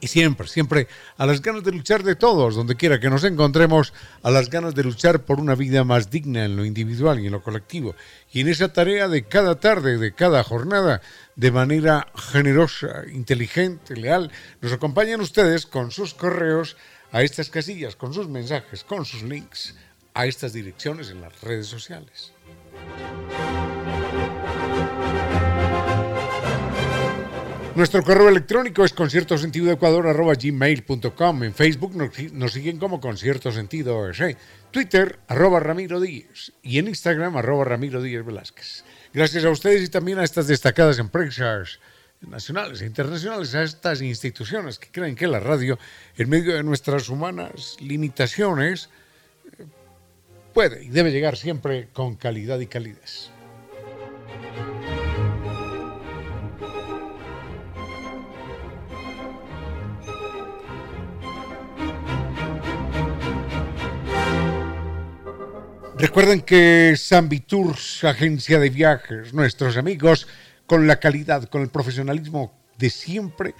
y siempre, siempre a las ganas de luchar de todos, donde quiera que nos encontremos, a las ganas de luchar por una vida más digna en lo individual y en lo colectivo. Y en esa tarea de cada tarde, de cada jornada, de manera generosa, inteligente, leal, nos acompañan ustedes con sus correos a estas casillas, con sus mensajes, con sus links a estas direcciones en las redes sociales. Nuestro correo electrónico es conciertosentidoecuador.gmail.com. En Facebook nos, siguen como Concierto Sentido Twitter, arroba Ramiro Díez. Y en Instagram, arroba Ramiro Díez Velázquez. Gracias a ustedes y también a estas destacadas empresas nacionales e internacionales, a estas instituciones que creen que la radio, en medio de nuestras humanas limitaciones, puede y debe llegar siempre con calidad y calidez. Recuerden que San Viturs, agencia de viajes, nuestros amigos, con la calidad, con el profesionalismo de siempre,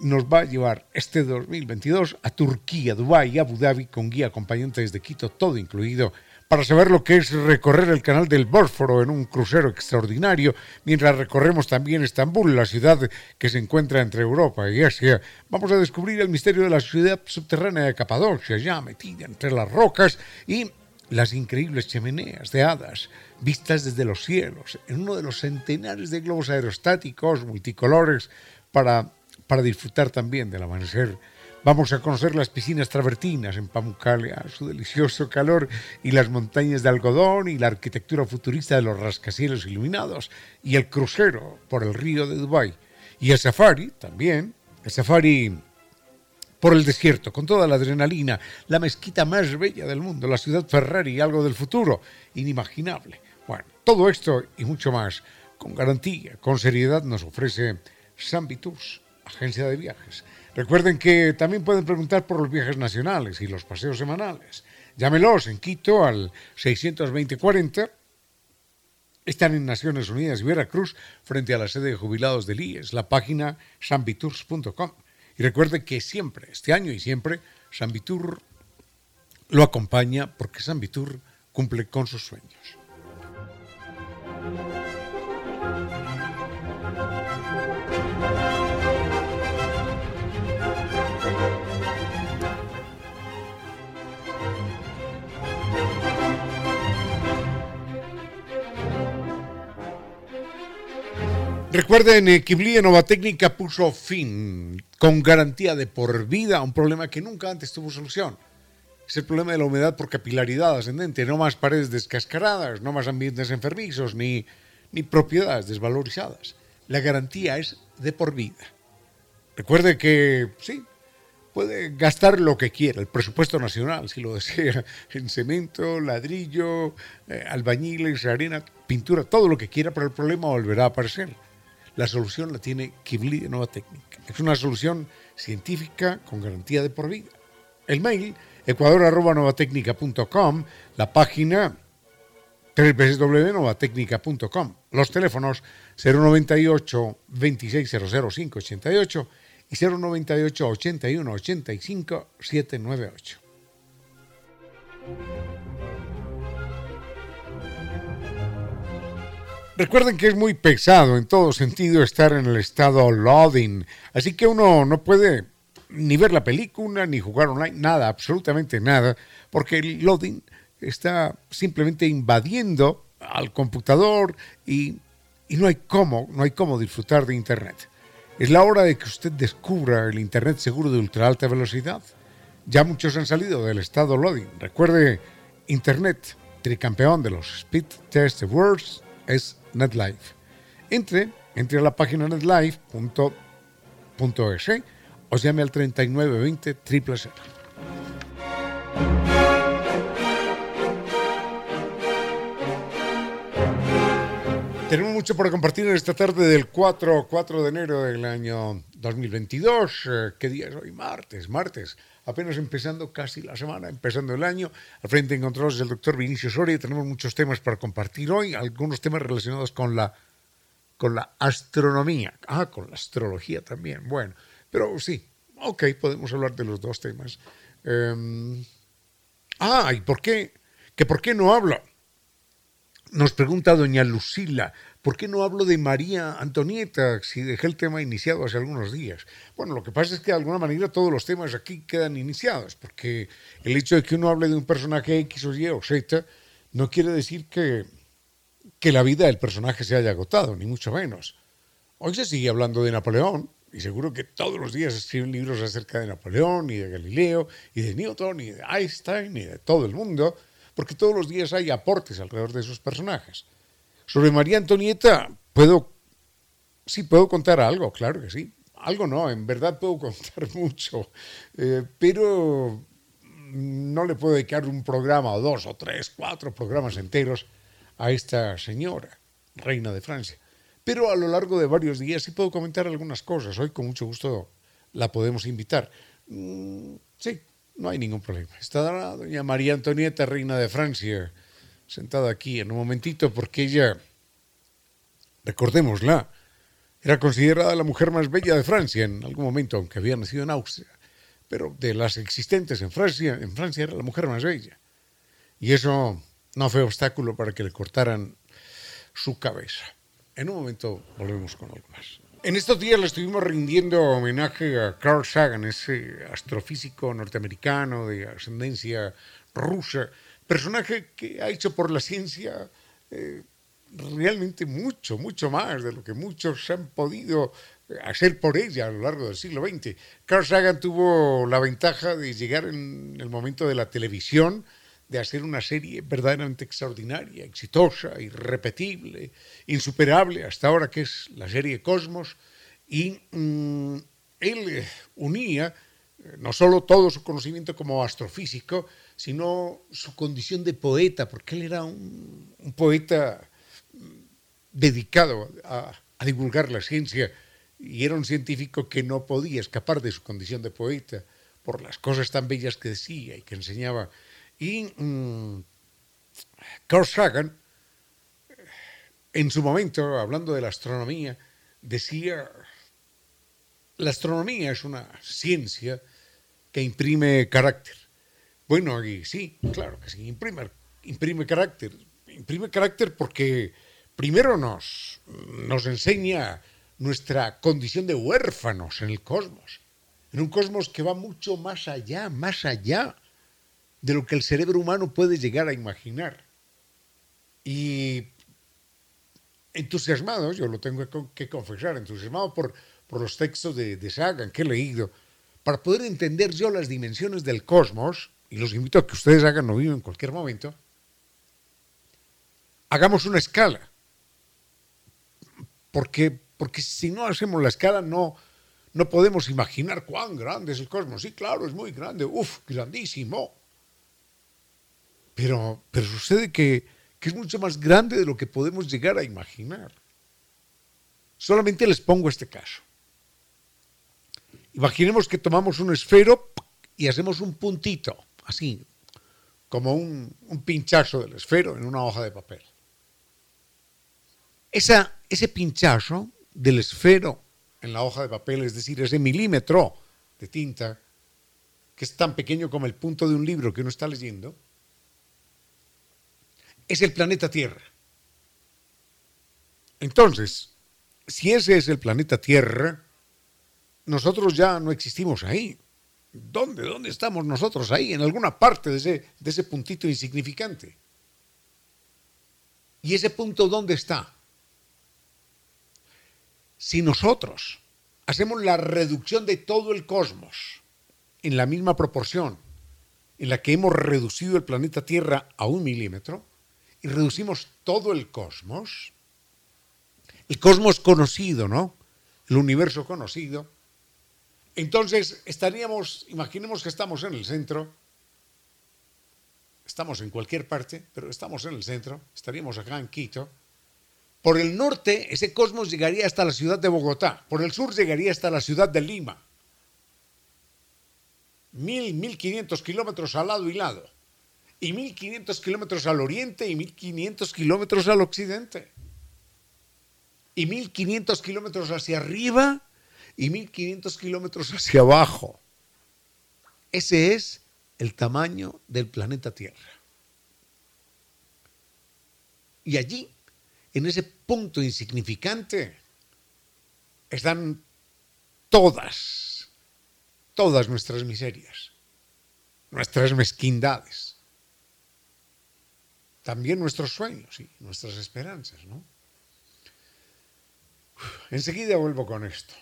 nos va a llevar este 2022 a Turquía, Dubái Abu Dhabi con guía acompañante desde Quito, todo incluido, para saber lo que es recorrer el canal del Bósforo en un crucero extraordinario, mientras recorremos también Estambul, la ciudad que se encuentra entre Europa y Asia. Vamos a descubrir el misterio de la ciudad subterránea de Capadocia, ya metida entre las rocas, y las increíbles chimeneas de hadas vistas desde los cielos, en uno de los centenares de globos aerostáticos multicolores para, para disfrutar también del amanecer. Vamos a conocer las piscinas travertinas en Pamukkale, su delicioso calor, y las montañas de algodón y la arquitectura futurista de los rascacielos iluminados, y el crucero por el río de Dubái. Y el safari también, el safari por el desierto, con toda la adrenalina, la mezquita más bella del mundo, la ciudad Ferrari, algo del futuro, inimaginable. Bueno, todo esto y mucho más, con garantía, con seriedad, nos ofrece San agencia de viajes. Recuerden que también pueden preguntar por los viajes nacionales y los paseos semanales. Llámelos en Quito al 62040. Están en Naciones Unidas y Veracruz, frente a la sede de jubilados del IES, la página sanvitours.com. Y recuerde que siempre, este año y siempre, San Vitur lo acompaña porque San Vitur cumple con sus sueños. Recuerden, eh, Kibli Técnica puso fin con garantía de por vida a un problema que nunca antes tuvo solución. Es el problema de la humedad por capilaridad ascendente, no más paredes descascaradas, no más ambientes enfermizos, ni, ni propiedades desvalorizadas. La garantía es de por vida. Recuerde que, sí, puede gastar lo que quiera, el presupuesto nacional, si lo desea, en cemento, ladrillo, eh, albañiles, arena, pintura, todo lo que quiera, pero el problema volverá a aparecer la solución la tiene Kibli de Nueva Técnica. Es una solución científica con garantía de por vida. El mail ecuador.novatecnica.com, la página www.novatecnica.com, los teléfonos 098 2600588 y 098 81 85 798. Recuerden que es muy pesado en todo sentido estar en el estado loading, así que uno no puede ni ver la película, ni jugar online, nada, absolutamente nada, porque el loading está simplemente invadiendo al computador y, y no hay cómo, no hay cómo disfrutar de Internet. Es la hora de que usted descubra el Internet seguro de ultra alta velocidad. Ya muchos han salido del estado loading. Recuerde, Internet, tricampeón de los Speed Test Awards, es NetLife. Entre, entre a la página netlife.es o llame al 3920 000. Tenemos mucho por compartir en esta tarde del 4, 4 de enero del año 2022. Eh, ¿Qué día es hoy? Martes, martes. Apenas empezando casi la semana, empezando el año. Al frente en controles del doctor Vinicio Soria. Tenemos muchos temas para compartir hoy. Algunos temas relacionados con la, con la astronomía. Ah, con la astrología también. Bueno, pero sí, ok, podemos hablar de los dos temas. Em, ah, ¿y por qué? ¿Que por qué no hablo? Nos pregunta doña Lucila, ¿por qué no hablo de María Antonieta si dejé el tema iniciado hace algunos días? Bueno, lo que pasa es que de alguna manera todos los temas aquí quedan iniciados, porque el hecho de que uno hable de un personaje X o Y o Z no quiere decir que, que la vida del personaje se haya agotado, ni mucho menos. Hoy se sigue hablando de Napoleón, y seguro que todos los días escriben libros acerca de Napoleón, y de Galileo, y de Newton, y de Einstein, y de todo el mundo, porque todos los días hay aportes alrededor de esos personajes. Sobre María Antonieta, puedo, sí, puedo contar algo, claro que sí. Algo no, en verdad puedo contar mucho, eh, pero no le puedo dedicar un programa o dos o tres, cuatro programas enteros a esta señora, reina de Francia. Pero a lo largo de varios días sí puedo comentar algunas cosas. Hoy con mucho gusto la podemos invitar. Mm, sí, no hay ningún problema. Está doña María Antonieta, reina de Francia, sentada aquí en un momentito, porque ella, recordémosla, era considerada la mujer más bella de Francia en algún momento, aunque había nacido en Austria. Pero de las existentes en Francia, en Francia era la mujer más bella. Y eso no fue obstáculo para que le cortaran su cabeza. En un momento volvemos con algo más. En estos días le estuvimos rindiendo homenaje a Carl Sagan, ese astrofísico norteamericano de ascendencia rusa, personaje que ha hecho por la ciencia eh, realmente mucho, mucho más de lo que muchos han podido hacer por ella a lo largo del siglo XX. Carl Sagan tuvo la ventaja de llegar en el momento de la televisión, de hacer una serie verdaderamente extraordinaria, exitosa, irrepetible, insuperable hasta ahora, que es la serie Cosmos, y mm, él eh, unía eh, no solo todo su conocimiento como astrofísico, sino su condición de poeta, porque él era un, poeta mm, dedicado a, a divulgar la ciencia y era un científico que no podía escapar de su condición de poeta por las cosas tan bellas que decía y que enseñaba y mm, Carl Sagan, en su momento, hablando de la astronomía, decía, la astronomía es una ciencia que imprime carácter. Bueno, sí, claro que sí, imprime, imprime carácter. Imprime carácter porque primero nos, nos enseña nuestra condición de huérfanos en el cosmos, en un cosmos que va mucho más allá, más allá de lo que el cerebro humano puede llegar a imaginar. Y entusiasmado, yo lo tengo que confesar, entusiasmado por, por los textos de, de Sagan que he leído, para poder entender yo las dimensiones del cosmos, y los invito a que ustedes hagan lo mismo en cualquier momento, hagamos una escala. Porque, porque si no hacemos la escala no, no podemos imaginar cuán grande es el cosmos. Sí, claro, es muy grande, uf, grandísimo. Pero, pero sucede que, es mucho más grande de lo que podemos llegar a imaginar. Solamente les pongo este caso. Imaginemos que tomamos un esfero y hacemos un puntito, así, como un, un pinchazo del esfero en una hoja de papel. Esa, ese pinchazo del esfero en la hoja de papel, es decir, ese milímetro de tinta que es tan pequeño como el punto de un libro que uno está leyendo, es el planeta Tierra. Entonces, si ese es el planeta Tierra, nosotros ya no existimos ahí. ¿Dónde? ¿Dónde estamos nosotros ahí? En alguna parte de ese, de ese puntito insignificante. ¿Y ese punto dónde está? Si nosotros hacemos la reducción de todo el cosmos en la misma proporción en la que hemos reducido el planeta Tierra a un milímetro y reducimos todo el cosmos, el cosmos conocido, ¿no? El universo conocido, entonces estaríamos, imaginemos que estamos en el centro, estamos en cualquier parte, pero estamos en el centro, estaríamos acá en Quito. Por el norte, ese cosmos llegaría hasta la ciudad de Bogotá, por el sur llegaría hasta la ciudad de Lima. Mil, mil quinientos kilómetros al lado y lado. Y mil quinientos kilómetros al oriente y mil quinientos kilómetros al occidente. Y mil quinientos kilómetros hacia arriba y 1500 kilómetros hacia abajo. Ese es el tamaño del planeta Tierra. Y allí, en ese punto insignificante, están todas, todas nuestras miserias, nuestras mezquindades, también nuestros sueños y nuestras esperanzas, ¿no? Enseguida vuelvo con esto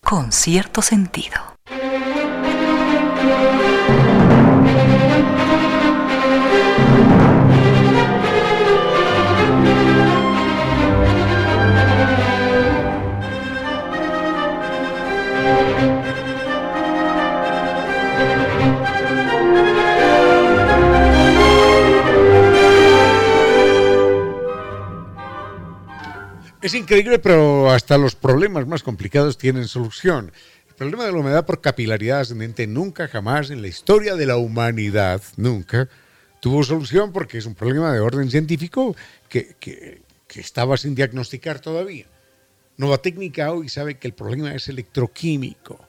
con cierto sentido. Es increíble, pero hasta los problemas más complicados tienen solución. El problema de la humedad por capilaridad ascendente nunca, jamás en la historia de la humanidad, nunca, tuvo solución porque es un problema de orden científico que, que, estaba sin diagnosticar todavía. Nova Técnica hoy sabe que el problema es electroquímico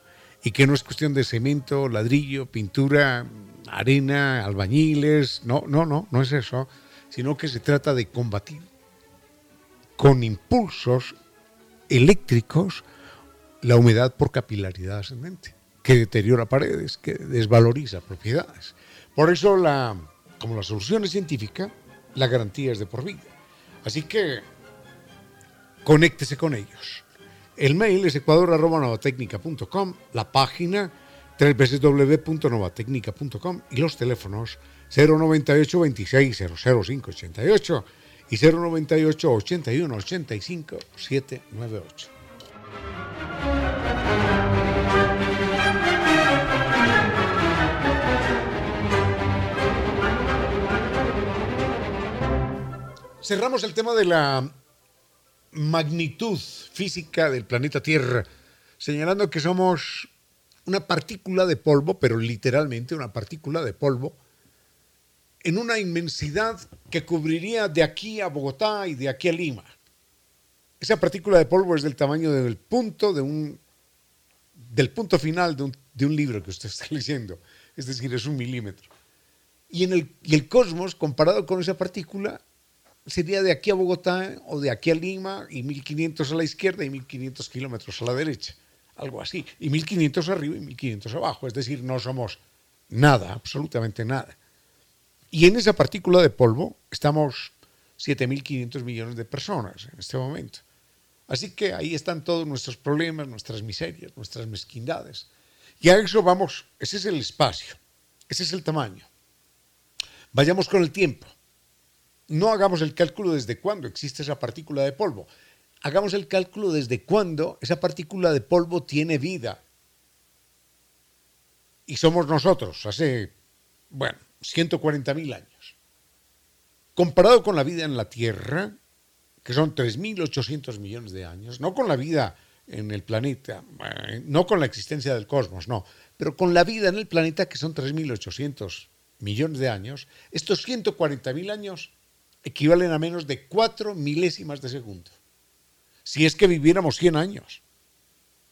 y que no es cuestión de cemento, ladrillo, pintura, arena, albañiles, no, no, no, no es eso, sino que se trata de combatir con impulsos eléctricos la humedad por capilaridad ascendente, que deteriora paredes, que desvaloriza propiedades. Por eso, la, como la solución es científica, la garantía es de por vida. Así que conéctese con ellos. El mail es ecuador.novatecnica.com, la página www.novatecnica.com y los teléfonos 098 26 00588 y 098 81 85 798. Cerramos el tema de la magnitud física del planeta Tierra, señalando que somos una partícula de polvo, pero literalmente una partícula de polvo, en una inmensidad que cubriría de aquí a Bogotá y de aquí a Lima. Esa partícula de polvo es del tamaño del punto de un del punto final de un, de un libro que usted está leyendo, es decir, es un milímetro. Y, en el, y el cosmos, comparado con esa partícula, sería de aquí a Bogotá o de aquí a Lima y 1500 a la izquierda y 1500 kilómetros a la derecha, algo así, y 1500 arriba y 1500 abajo, es decir, no somos nada, absolutamente nada. Y en esa partícula de polvo estamos 7.500 millones de personas en este momento. Así que ahí están todos nuestros problemas, nuestras miserias, nuestras mezquindades. Y a eso vamos, ese es el espacio, ese es el tamaño. Vayamos con el tiempo. No hagamos el cálculo desde cuándo existe esa partícula de polvo. Hagamos el cálculo desde cuándo esa partícula de polvo tiene vida. Y somos nosotros, hace, bueno, 140.000 años. Comparado con la vida en la Tierra, que son 3.800 millones de años, no con la vida en el planeta, eh, no con la existencia del cosmos, no, pero con la vida en el planeta, que son 3.800 millones de años, estos 140.000 años equivalen a menos de 4 milésimas de segundo. Si es que viviéramos 100 años.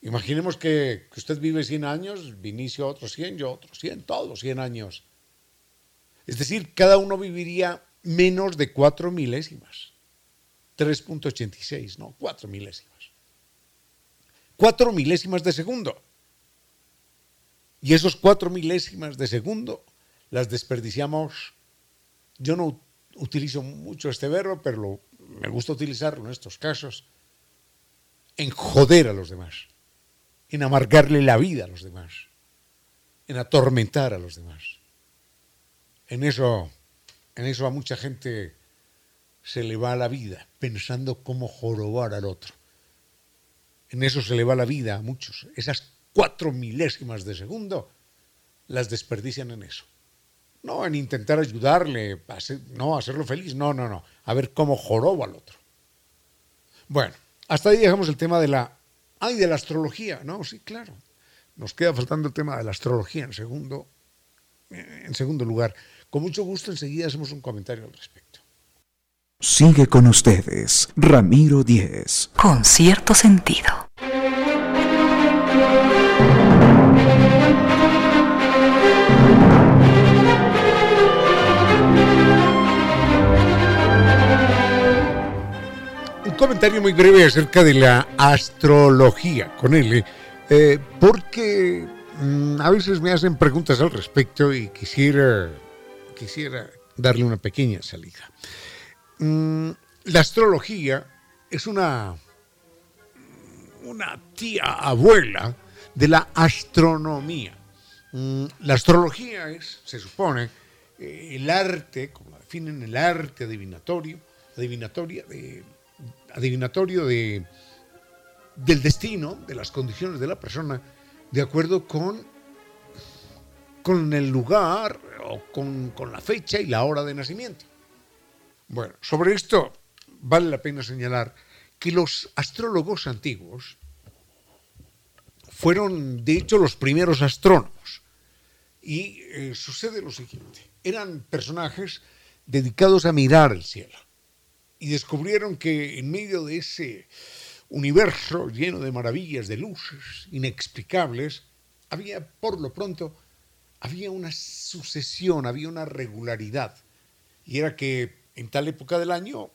Imaginemos que, usted vive 100 años, Vinicio otros 100, yo otros 100, todos 100 años. Es decir, cada uno viviría menos de 4 milésimas. 3.86, no, 4 milésimas. 4 milésimas de segundo. Y esos 4 milésimas de segundo las desperdiciamos. Yo no utilizo mucho este verbo, pero me gusta utilizarlo en estos casos. En joder a los demás en amargarle la vida a los demás, en atormentar a los demás. En eso, en eso a mucha gente se le va la vida pensando cómo jorobar al otro. En eso se le va la vida a muchos. Esas cuatro milésimas de segundo las desperdician en eso. No en intentar ayudarle, a no hacerlo feliz, no, no, no. A ver cómo joroba al otro. Bueno, hasta ahí dejamos el tema de la Ay, de la astrología. No, sí, claro. Nos queda faltando el tema de la astrología en segundo, en segundo lugar. Con mucho gusto enseguida hacemos un comentario al respecto. Sigue con ustedes, Ramiro Díez. Con cierto sentido. comentario muy breve acerca de la astrología con él, eh, porque mm, a veces me hacen preguntas al respecto y quisiera, quisiera darle una pequeña salida. Mm, la astrología es una, una tía abuela de la astronomía. Mm, la astrología es, se supone, eh, el arte, como la definen, el arte adivinatorio, adivinatoria de adivinatorio de, del destino, de las condiciones de la persona, de acuerdo con, con el lugar o con, con la fecha y la hora de nacimiento. Bueno, sobre esto vale la pena señalar que los astrólogos antiguos fueron, de hecho, los primeros astrónomos. Y eh, sucede lo siguiente, eran personajes dedicados a mirar el cielo y descubrieron que en medio de ese universo lleno de maravillas, de luces inexplicables, había, por lo pronto, había una sucesión, había una regularidad. Y era que en tal época del año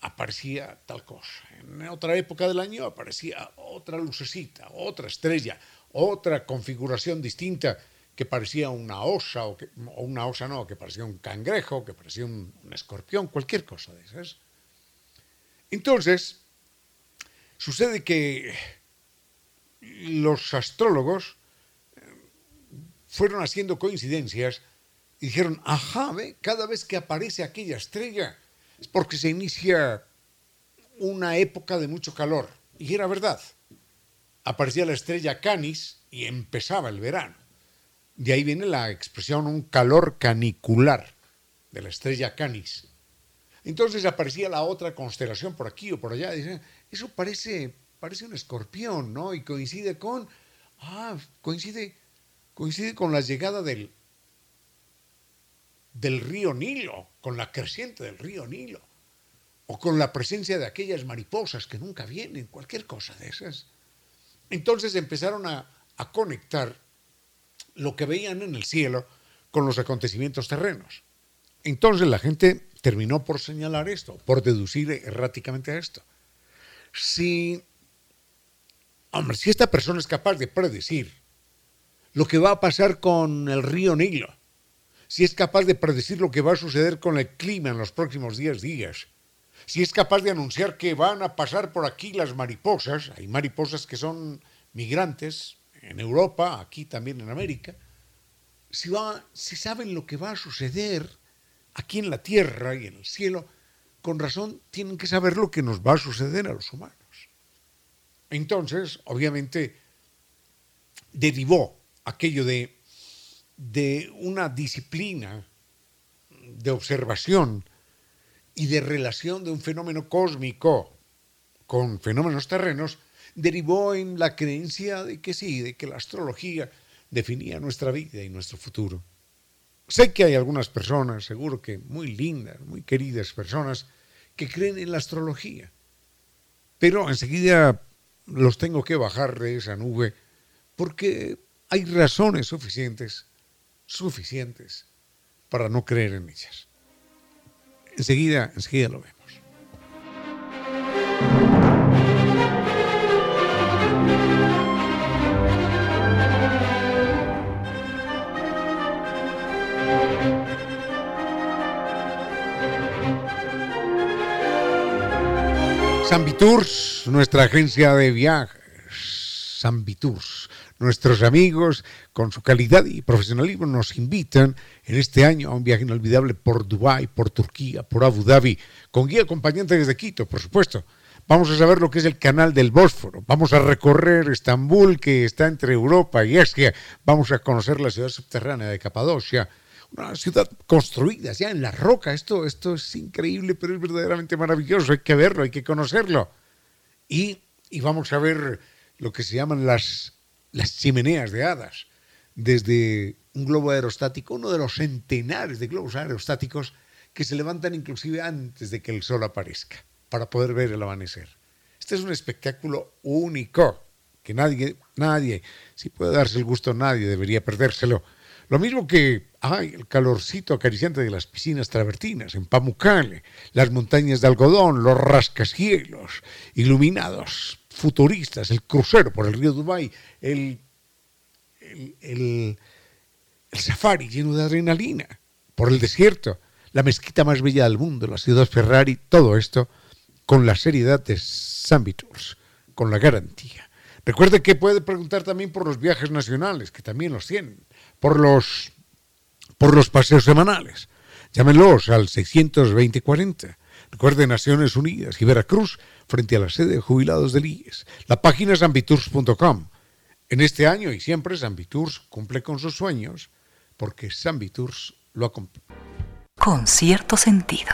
aparecía tal cosa, en otra época del año aparecía otra lucecita, otra estrella, otra configuración distinta que parecía una osa, o, que, una osa no, que parecía un cangrejo, que parecía un escorpión, cualquier cosa de esas. Entonces, sucede que los astrólogos fueron haciendo coincidencias y dijeron, ajá, ve, cada vez que aparece aquella estrella es porque se inicia una época de mucho calor. Y era verdad. Aparecía la estrella Canis y empezaba el verano. De ahí viene la expresión un calor canicular de la estrella Canis. Entonces aparecía la otra constelación por aquí o por allá. Dicen, eso parece, parece un escorpión, ¿no? Y coincide con, ah, coincide, coincide con la llegada del, del río Nilo, con la creciente del río Nilo, o con la presencia de aquellas mariposas que nunca vienen, cualquier cosa de esas. Entonces empezaron a, conectar lo que veían en el cielo con los acontecimientos terrenos. Entonces la gente terminó por señalar esto, por deducir erráticamente esto. Si, hombre, si esta persona es capaz de predecir lo que va a pasar con el río Nilo, si es capaz de predecir lo que va a suceder con el clima en los próximos 10 días, si es capaz de anunciar que van a pasar por aquí las mariposas, hay mariposas que son migrantes en Europa, aquí también en América, si, va, si saben lo que va a suceder aquí en la tierra y en el cielo, con razón tienen que saber lo que nos va a suceder a los humanos. Entonces, obviamente, derivó aquello de, de una disciplina de observación y de relación de un fenómeno cósmico con fenómenos terrenos, derivó en la creencia de que sí, de que la astrología definía nuestra vida y nuestro futuro. Sé que hay algunas personas, seguro que muy lindas, muy queridas personas, que creen en la astrología. pero enseguida los tengo que bajar de esa nube porque hay razones suficientes, suficientes para no creer en ellas. Enseguida, enseguida lo vemos. Sambitours, nuestra agencia de viajes. Sambitours, nuestros amigos con su calidad y profesionalismo nos invitan en este año a un viaje inolvidable por Dubái, por Turquía, por Abu Dhabi, con guía acompañante desde Quito, por supuesto. Vamos a saber lo que es el canal del Bósforo. Vamos a recorrer Estambul, que está entre Europa y Asia. Vamos a conocer la ciudad subterránea de Capadocia una ciudad construida ya en la roca. Esto, esto es increíble, pero es verdaderamente maravilloso. Hay que verlo, hay que conocerlo. Y, vamos a ver lo que se llaman las, las chimeneas de hadas. Desde un globo aerostático, uno de los centenares de globos aerostáticos que se levantan inclusive antes de que el sol aparezca, para poder ver el amanecer. Este es un espectáculo único, que nadie, nadie, si puede darse el gusto, nadie debería perdérselo. Lo mismo que ay, el calorcito acariciante de las piscinas travertinas en Pamukkale, las montañas de algodón, los rascacielos iluminados, futuristas, el crucero por el río Dubái, el, el, safari lleno de adrenalina por el desierto, la mezquita más bella del mundo, la ciudad Ferrari, todo esto con la seriedad de Tours, con la garantía. Recuerde que puede preguntar también por los viajes nacionales, que también los tienen por los, por los paseos semanales. Llámenlos al 620-40. Recuerde Naciones Unidas y Veracruz frente a la sede de jubilados del IES. La página es ambitours.com. En este año y siempre Ambitours cumple con sus sueños porque Ambitours lo ha cumplido. Con cierto sentido.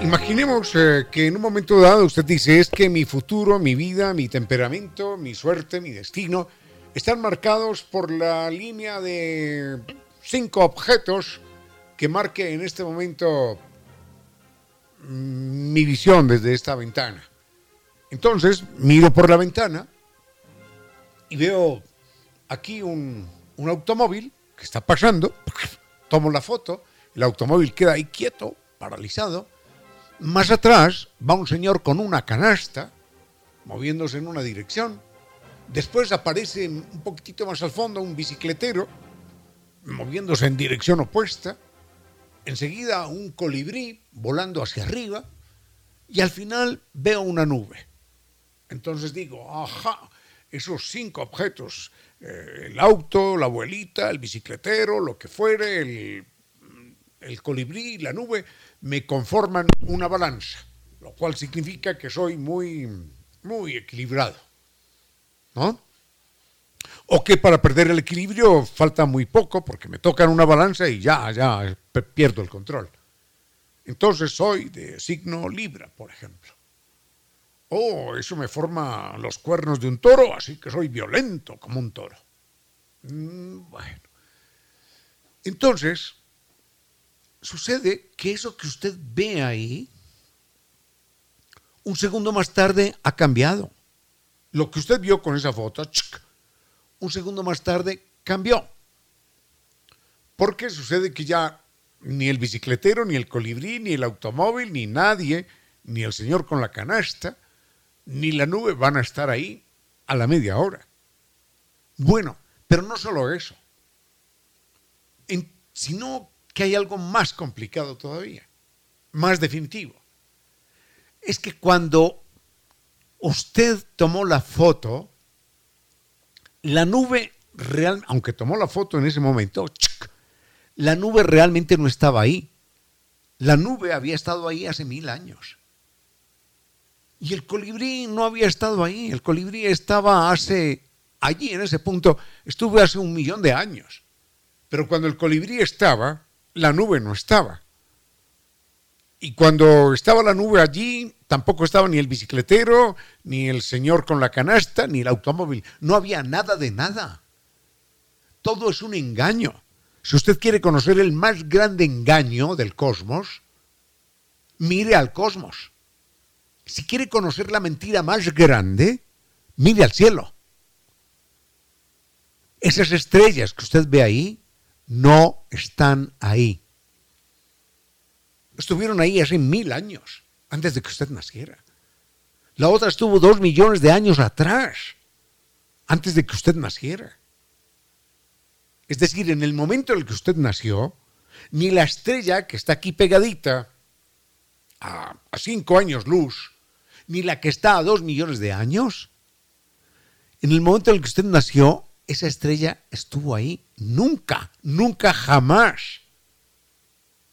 Imaginemos eh, que en un momento dado usted dice, es que mi futuro, mi vida, mi temperamento, mi suerte, mi destino, están marcados por la línea de cinco objetos que marque en este momento mm, mi visión desde esta ventana. Entonces, miro por la ventana y veo aquí un, un automóvil que está pasando, tomo la foto, el automóvil queda ahí quieto, paralizado, más atrás va un señor con una canasta, moviéndose en una dirección. Después aparece un poquitito más al fondo un bicicletero, moviéndose en dirección opuesta. Enseguida un colibrí volando hacia arriba. Y al final veo una nube. Entonces digo, ajá, esos cinco objetos, eh, el auto, la abuelita, el bicicletero, lo que fuere, el, el colibrí, la nube, me conforman una balanza, lo cual significa que soy muy, muy equilibrado. O que para perder el equilibrio falta muy poco porque me tocan una balanza y ya, ya pierdo el control. Entonces soy de signo Libra, por ejemplo. Oh, eso me forma los cuernos de un toro, así que soy violento como un toro. Mm, bueno. Entonces, sucede que eso que usted ve ahí, un segundo más tarde ha cambiado. Lo que usted vio con esa foto, un segundo más tarde cambió. Porque sucede que ya ni el bicicletero, ni el colibrí, ni el automóvil, ni nadie, ni el señor con la canasta, ni la nube van a estar ahí a la media hora. Bueno, pero no solo eso, sino que hay algo más complicado todavía, más definitivo. Es que cuando usted tomó la foto, la nube real, aunque tomó la foto en ese momento, la nube realmente no estaba ahí. La nube había estado ahí hace mil años. Y el colibrí no había estado ahí. El colibrí estaba hace, allí en ese punto, estuve hace un millón de años. Pero cuando el colibrí estaba, la nube no estaba. Y cuando estaba la nube allí, tampoco estaba ni el bicicletero, ni el señor con la canasta, ni el automóvil. No había nada de nada. Todo es un engaño. Si usted quiere conocer el más grande engaño del cosmos, mire al cosmos. Si quiere conocer la mentira más grande, mire al cielo. Esas estrellas que usted ve ahí no están ahí. Estuvieron ahí hace mil años, antes de que usted naciera. La otra estuvo dos millones de años atrás, antes de que usted naciera. Es decir, en el momento en el que usted nació, ni la estrella que está aquí pegadita a, cinco años luz, ni la que está a dos millones de años, en el momento en el que usted nació, esa estrella estuvo ahí. Nunca, nunca, jamás.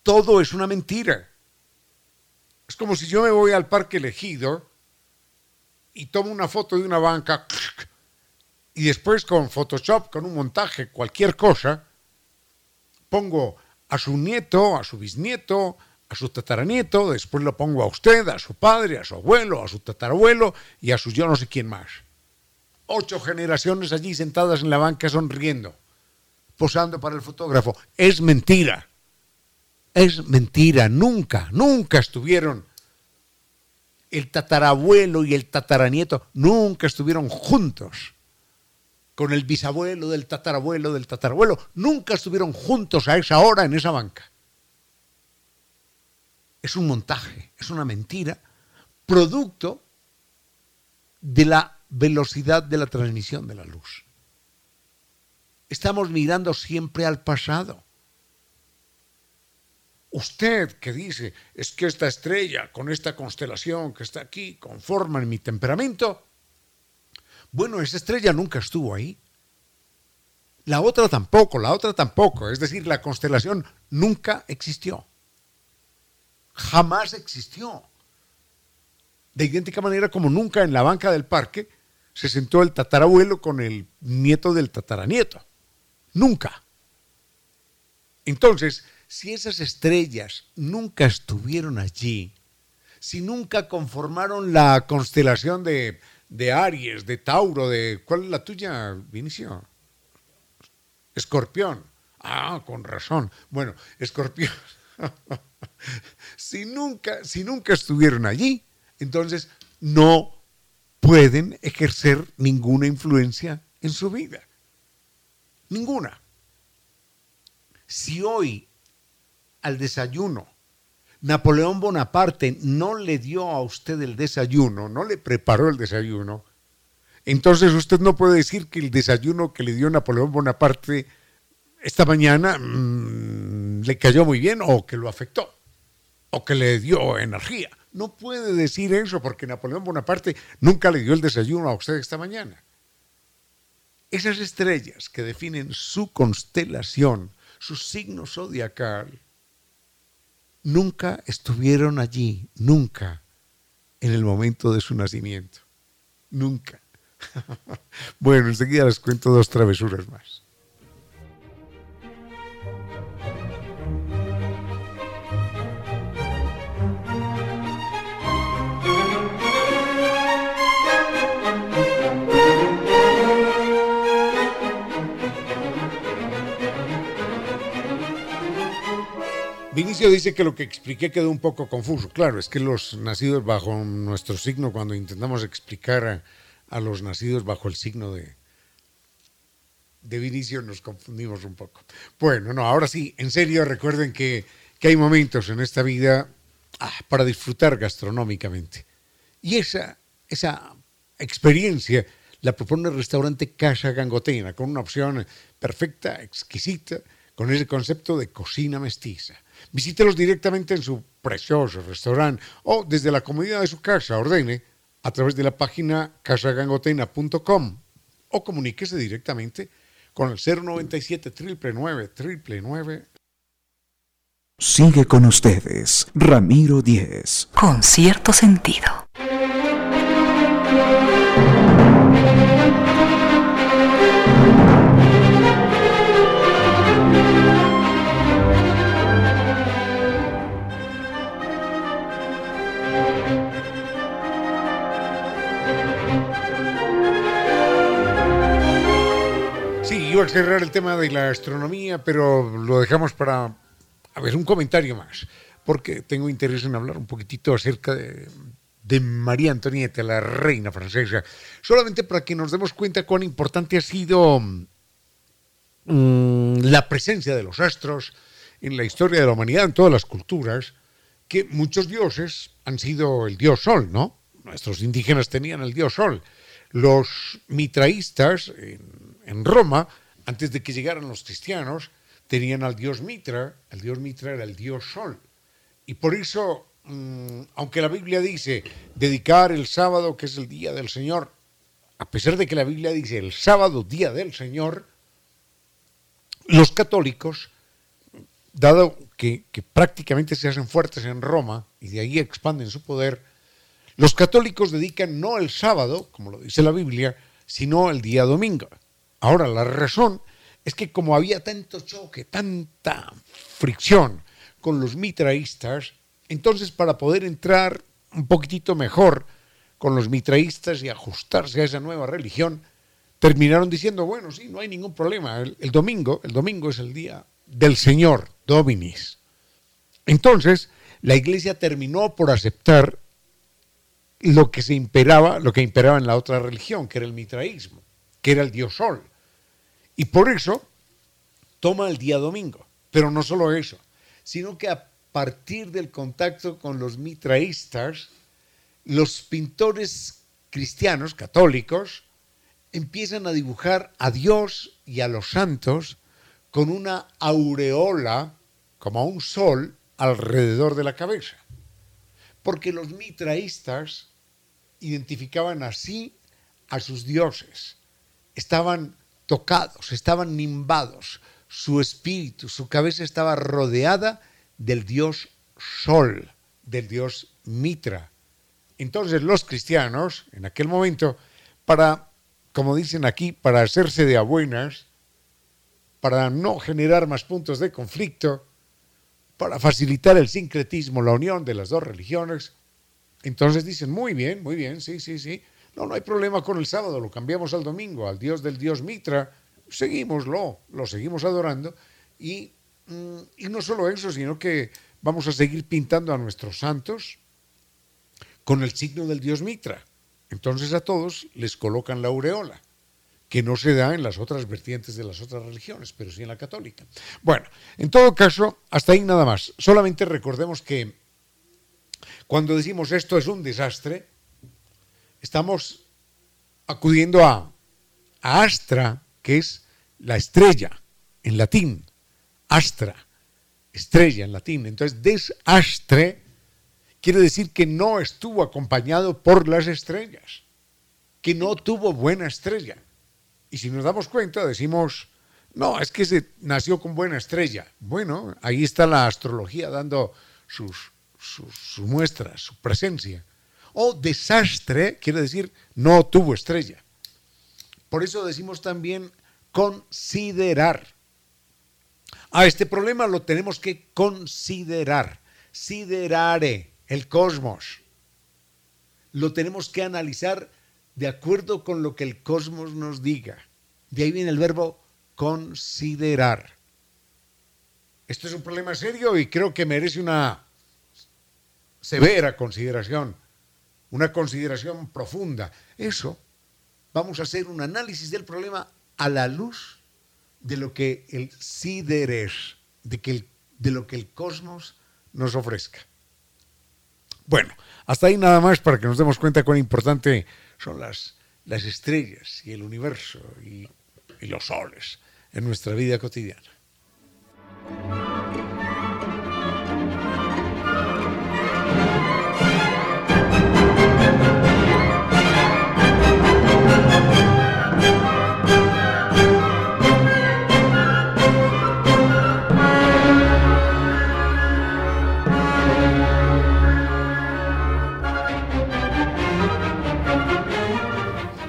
Todo es una mentira. Es como si yo me voy al parque elegido y tomo una foto de una banca y después con Photoshop, con un montaje, cualquier cosa, pongo a su nieto, a su bisnieto, a su tataranieto, después lo pongo a usted, a su padre, a su abuelo, a su tatarabuelo y a su yo no sé quién más. Ocho generaciones allí sentadas en la banca sonriendo, posando para el fotógrafo. Es mentira. Es mentira. Nunca, nunca estuvieron el tatarabuelo y el tataranieto, nunca estuvieron juntos con el bisabuelo del tatarabuelo del tatarabuelo, nunca estuvieron juntos a esa hora en esa banca. Es un montaje, es una mentira, producto de la velocidad de la transmisión de la luz. Estamos mirando siempre al pasado. Usted que dice, es que esta estrella con esta constelación que está aquí conforman mi temperamento, bueno, esa estrella nunca estuvo ahí. La otra tampoco, la otra tampoco. Es decir, la constelación nunca existió. Jamás existió. De idéntica manera como nunca en la banca del parque se sentó el tatarabuelo con el nieto del tataranieto. Nunca. Entonces, si esas estrellas nunca estuvieron allí, si nunca conformaron la constelación de Aries, de Tauro, de... ¿Cuál es la tuya, Vinicio? Escorpión. Ah, con razón. Bueno, escorpión. si, nunca, si nunca estuvieron allí, entonces no pueden ejercer ninguna influencia en su vida. Ninguna. Si hoy al desayuno Napoleón Bonaparte no le dio a usted el desayuno, no le preparó el desayuno, entonces usted no puede decir que el desayuno que le dio Napoleón Bonaparte esta mañana mm, le cayó muy bien o que lo afectó o que le dio energía. No puede decir eso porque Napoleón Bonaparte nunca le dio el desayuno a usted esta mañana. Esas estrellas que definen su constelación, su signo zodiacal, nunca estuvieron allí, nunca, en el momento de su nacimiento. Nunca. bueno, enseguida les cuento dos travesuras más. Vinicio dice que lo que expliqué quedó un poco confuso. Claro, es que los nacidos bajo nuestro signo, cuando intentamos explicar a, los nacidos bajo el signo de, de Vinicio, nos confundimos un poco. Bueno, no, ahora sí, en serio, recuerden que, hay momentos en esta vida ah, para disfrutar gastronómicamente. Y esa, esa experiencia la propone el restaurante Casa Gangotena, con una opción perfecta, exquisita, con ese concepto de cocina mestiza. Visítelos directamente en su precioso restaurante o desde la comodidad de su casa, ordene a través de la página casagangotena.com o comuníquese directamente con el 097 999 Sigue con ustedes, Ramiro Díez. Con cierto sentido. Cerrar el tema de la astronomía, pero lo dejamos para, a ver, un comentario más, porque tengo interés en hablar un poquitito acerca de, María Antonieta, la reina francesa, solamente para que nos demos cuenta cuán importante ha sido mm, la presencia de los astros en la historia de la humanidad, en todas las culturas, que muchos dioses han sido el dios Sol, ¿no? Nuestros indígenas tenían el dios Sol. Los mitraístas en, en Roma, antes de que llegaran los cristianos, tenían al dios Mitra, el dios Mitra era el dios Sol. Y por eso, mmm, aunque la Biblia dice dedicar el sábado, que es el día del Señor, a pesar de que la Biblia dice el sábado, día del Señor, los católicos, dado que, que, prácticamente se hacen fuertes en Roma y de ahí expanden su poder, los católicos dedican no el sábado, como lo dice la Biblia, sino el día domingo. Ahora, la razón es que como había tanto choque, tanta fricción con los mitraístas, entonces para poder entrar un poquitito mejor con los mitraístas y ajustarse a esa nueva religión, terminaron diciendo, bueno, sí, no hay ningún problema, el, el domingo, el domingo es el día del Señor, Dominis. Entonces, la iglesia terminó por aceptar lo que se imperaba, lo que imperaba en la otra religión, que era el mitraísmo, que era el dios sol. Y por eso toma el día domingo. Pero no solo eso, sino que a partir del contacto con los mitraístas, los pintores cristianos, católicos, empiezan a dibujar a Dios y a los santos con una aureola, como un sol, alrededor de la cabeza. Porque los mitraístas identificaban así a sus dioses. Estaban tocados, estaban nimbados, su espíritu, su cabeza estaba rodeada del dios Sol, del dios Mitra. Entonces los cristianos, en aquel momento, para, como dicen aquí, para hacerse de abuenas, para no generar más puntos de conflicto, para facilitar el sincretismo, la unión de las dos religiones, entonces dicen, muy bien, muy bien, sí, sí, sí, no, no hay problema con el sábado, lo cambiamos al domingo, al dios del dios Mitra, seguímoslo, lo seguimos adorando y, mm, y no solo eso, sino que vamos a seguir pintando a nuestros santos con el signo del dios Mitra. Entonces a todos les colocan la aureola, que no se da en las otras vertientes de las otras religiones, pero sí en la católica. Bueno, en todo caso, hasta ahí nada más. Solamente recordemos que cuando decimos esto es un desastre, estamos acudiendo a, Astra, que es la estrella en latín, Astra, estrella en latín. Entonces, desastre quiere decir que no estuvo acompañado por las estrellas, que no tuvo buena estrella. Y si nos damos cuenta, decimos, no, es que se nació con buena estrella. Bueno, ahí está la astrología dando sus muestras, su presencia o desastre quiere decir no tuvo estrella. Por eso decimos también considerar. A este problema lo tenemos que considerar. Siderare, el cosmos. Lo tenemos que analizar de acuerdo con lo que el cosmos nos diga. De ahí viene el verbo considerar. Esto es un problema serio y creo que merece una severa consideración una consideración profunda. Eso, vamos a hacer un análisis del problema a la luz de lo que el sideres, de, que el, de lo que el cosmos nos ofrezca. Bueno, hasta ahí nada más para que nos demos cuenta cuán importante son las, las estrellas y el universo y, y los soles en nuestra vida cotidiana.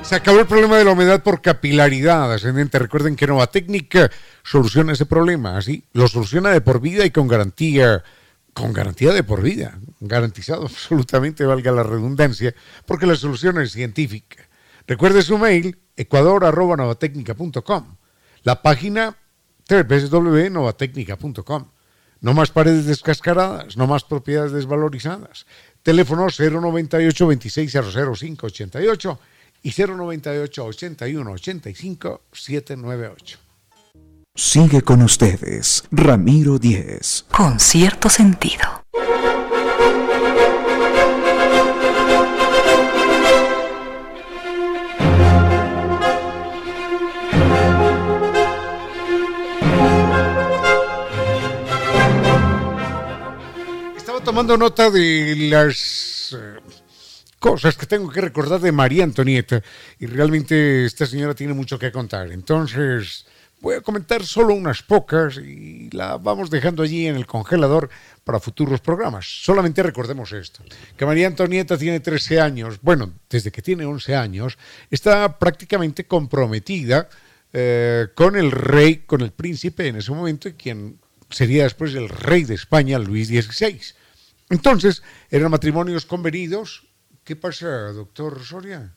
Se acabó el problema de la humedad por capilaridad ascendente. Recuerden que Nova Técnica soluciona ese problema, así lo soluciona de por vida y con garantía, con garantía de por vida, garantizado absolutamente, valga la redundancia, porque la solución es científica. Recuerde su mail, ecuador.novatecnica.com. La página www.novatecnica.com. No más paredes descascaradas, no más propiedades desvalorizadas. Teléfono 098 2600588 y 098 81 85 798. Sigue con ustedes, Ramiro Díez. Con cierto sentido. Estaba tomando nota de las eh, cosas que tengo que recordar de María Antonieta y realmente esta señora tiene mucho que contar. Entonces Voy a comentar solo unas pocas y la vamos dejando allí en el congelador para futuros programas. Solamente recordemos esto, que María Antonieta tiene 13 años, bueno, desde que tiene 11 años, está prácticamente comprometida eh, con el rey, con el príncipe en ese momento, quien sería después el rey de España, Luis XVI. Entonces, eran matrimonios convenidos. ¿Qué pasa, doctor Soria?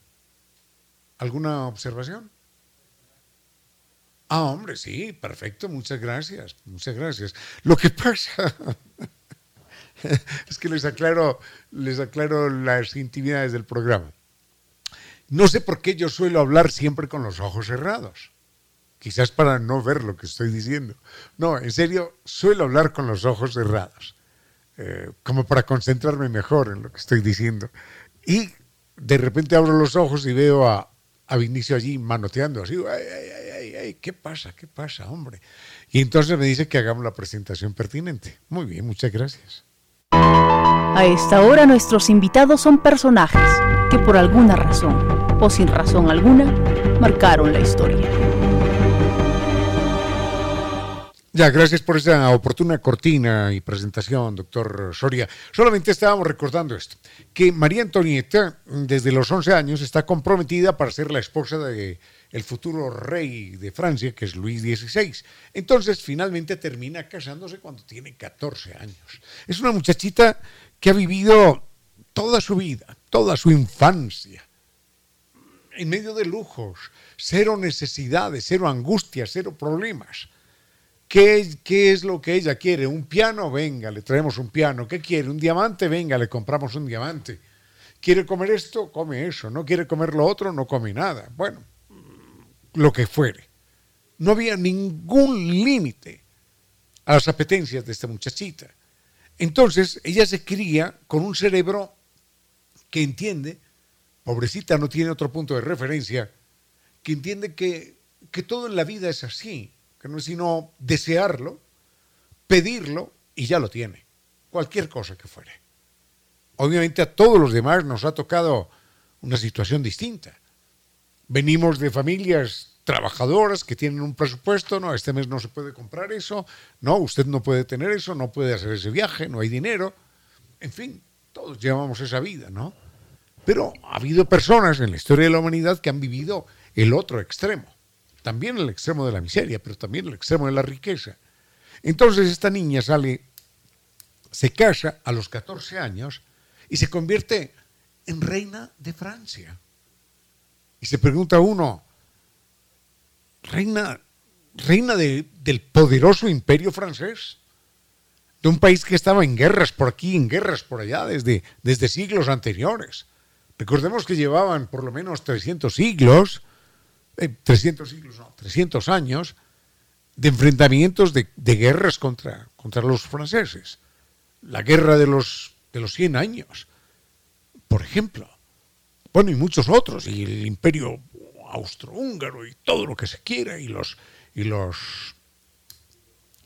¿Alguna observación? Ah, hombre, sí, perfecto, muchas gracias, muchas gracias. Lo que pasa es que les aclaro, les aclaro las intimidades del programa. No sé por qué yo suelo hablar siempre con los ojos cerrados. Quizás para no ver lo que estoy diciendo. No, en serio, suelo hablar con los ojos cerrados. Eh, como para concentrarme mejor en lo que estoy diciendo. Y de repente abro los ojos y veo a, a Vinicio allí manoteando así. Ay, ay, ay, ¿qué pasa? ¿Qué pasa, hombre? Y entonces me dice que hagamos la presentación pertinente. Muy bien, muchas gracias. A esta hora nuestros invitados son personajes que por alguna razón o sin razón alguna marcaron la historia. Gracias por esa oportuna cortina y presentación, doctor Soria. Solamente estábamos recordando esto, que María Antonieta, desde los 11 años, está comprometida para ser la esposa de futuro rey de Francia, que es Luis XVI. Entonces, finalmente termina casándose cuando tiene 14 años. Es una muchachita que ha vivido toda su vida, toda su infancia, en medio de lujos, cero necesidades, cero angustias, cero problemas. ¿Qué, ¿Qué, es lo que ella quiere? ¿Un piano? Venga, le traemos un piano. ¿Qué quiere? ¿Un diamante? Venga, le compramos un diamante. ¿Quiere comer esto? Come eso. ¿No quiere comer lo otro? No come nada. Bueno, lo que fuere. No había ningún límite a las apetencias de esta muchachita. Entonces, ella se cría con un cerebro que entiende, pobrecita no tiene otro punto de referencia, que entiende que, que todo en la vida es así, que no es sino desearlo, pedirlo y ya lo tiene, cualquier cosa que fuere. Obviamente a todos los demás nos ha tocado una situación distinta venimos de familias trabajadoras que tienen un presupuesto, no, este mes no se puede comprar eso, no, usted no puede tener eso, no puede hacer ese viaje, no hay dinero, en fin, todos llevamos esa vida, ¿no? Pero ha habido personas en la historia de la humanidad que han vivido el otro extremo, también el extremo de la miseria, pero también el extremo de la riqueza. Entonces esta niña sale, se casa a los 14 años y se convierte en reina de Francia. Y se pregunta uno, reina, reina del poderoso imperio francés, de un país que estaba en guerras por aquí, en guerras por allá, desde, desde siglos anteriores. Recordemos que llevaban por lo menos 300 siglos, 300 eh, siglos, no, 300 años de enfrentamientos de, de, guerras contra, contra los franceses. La guerra de los, de los 100 años, por ejemplo. Bueno, y muchos otros, y el imperio austrohúngaro y todo lo que se quiera, y los, y los,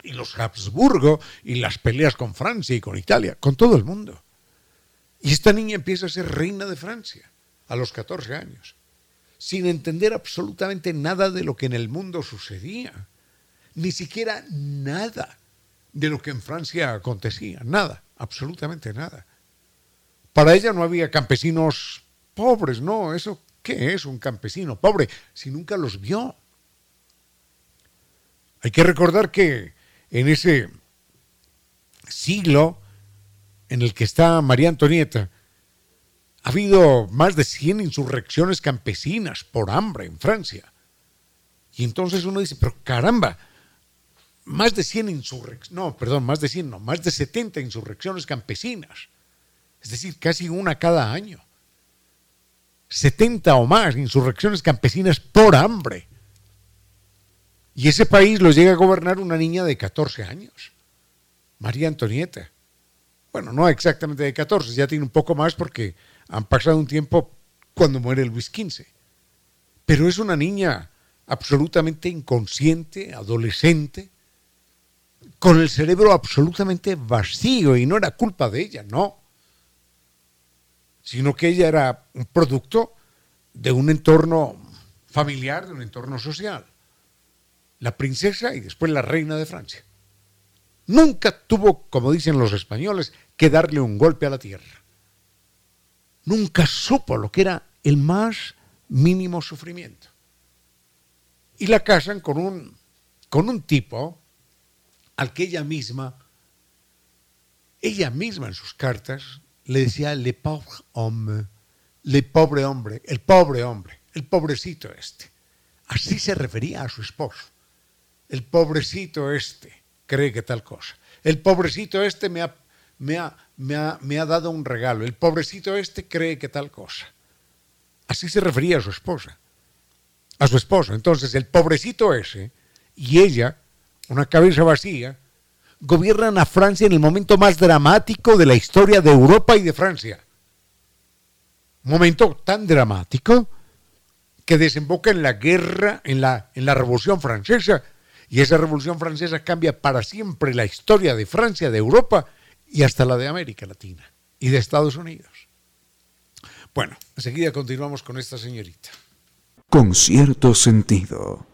y los Habsburgo, y las peleas con Francia y con Italia, con todo el mundo. Y esta niña empieza a ser reina de Francia a los 14 años, sin entender absolutamente nada de lo que en el mundo sucedía, ni siquiera nada de lo que en Francia acontecía, nada, absolutamente nada. Para ella no había campesinos pobres, no, eso, ¿qué es un campesino pobre si nunca los vio? Hay que recordar que en ese siglo en el que está María Antonieta, ha habido más de 100 insurrecciones campesinas por hambre en Francia. Y entonces uno dice, pero caramba, más de 100 insurrecciones, no, perdón, más de 100, no, más de 70 insurrecciones campesinas. Es decir, casi una cada año. 70 o más insurrecciones campesinas por hambre. Y ese país lo llega a gobernar una niña de 14 años, María Antonieta. Bueno, no exactamente de 14, ya tiene un poco más porque han pasado un tiempo cuando muere Luis XV. Pero es una niña absolutamente inconsciente, adolescente, con el cerebro absolutamente vacío y no era culpa de ella, no, sino que ella era un producto de un entorno familiar, de un entorno social. La princesa y después la reina de Francia. Nunca tuvo, como dicen los españoles, que darle un golpe a la tierra. Nunca supo lo que era el más mínimo sufrimiento. Y la casan con un, con un tipo al que ella misma, ella misma en sus cartas, le decía le pauvre homme, le pobre hombre, el pobre hombre, el pobrecito este. Así se refería a su esposo. El pobrecito este cree que tal cosa. El pobrecito este me ha, me ha, me ha, me ha dado un regalo. El pobrecito este cree que tal cosa. Así se refería a su esposa. A su esposo. Entonces, el pobrecito ese y ella una cabeza vacía, gobiernan a Francia en el momento más dramático de la historia de Europa y de Francia. Momento tan dramático que desemboca en la guerra, en la, en la Revolución Francesa, y esa Revolución Francesa cambia para siempre la historia de Francia, de Europa y hasta la de América Latina y de Estados Unidos. Bueno, enseguida continuamos con esta señorita. Con cierto sentido.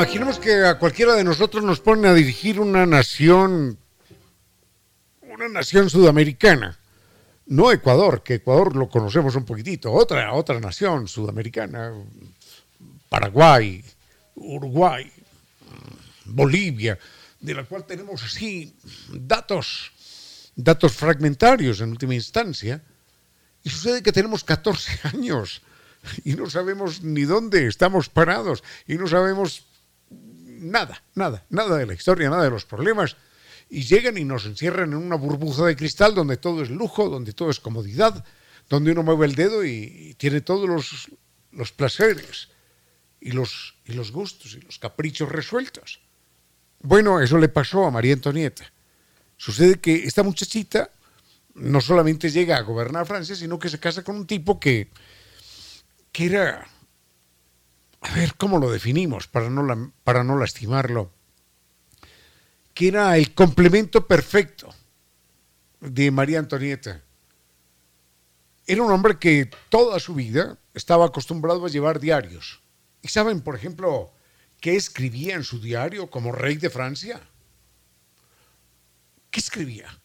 Imaginemos que a cualquiera de nosotros nos pone a dirigir una nación, una nación sudamericana. No Ecuador, que Ecuador lo conocemos un poquitito, otra, otra nación sudamericana, Paraguay, Uruguay, Bolivia, de la cual tenemos así datos, datos fragmentarios en última instancia, y sucede que tenemos 14 años y no sabemos ni dónde estamos parados y no sabemos nada, nada, nada de la historia, nada de los problemas. Y llegan y nos encierran en una burbuja de cristal donde todo es lujo, donde todo es comodidad, donde uno mueve el dedo y, tiene todos los, los placeres y los, y los gustos y los caprichos resueltos. Bueno, eso le pasó a María Antonieta. Sucede que esta muchachita no solamente llega a gobernar Francia, sino que se casa con un tipo que, que era, a ver, ¿cómo lo definimos para no, para no lastimarlo? Que era el complemento perfecto de María Antonieta. Era un hombre que toda su vida estaba acostumbrado a llevar diarios. ¿Y saben, por ejemplo, qué escribía en su diario como rey de Francia? ¿Qué escribía?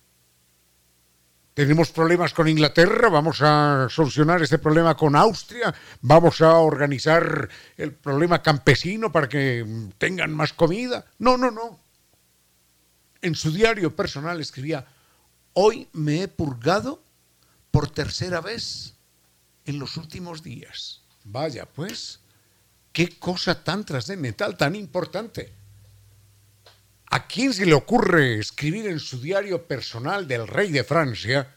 Tenemos problemas con Inglaterra, vamos a solucionar este problema con Austria, vamos a organizar el problema campesino para que tengan más comida. No, no, no. En su diario personal escribía, hoy me he purgado por tercera vez en los últimos días. Vaya, pues. Qué cosa tan trascendental, tan importante. ¿A quién se le ocurre escribir en su diario personal del rey de Francia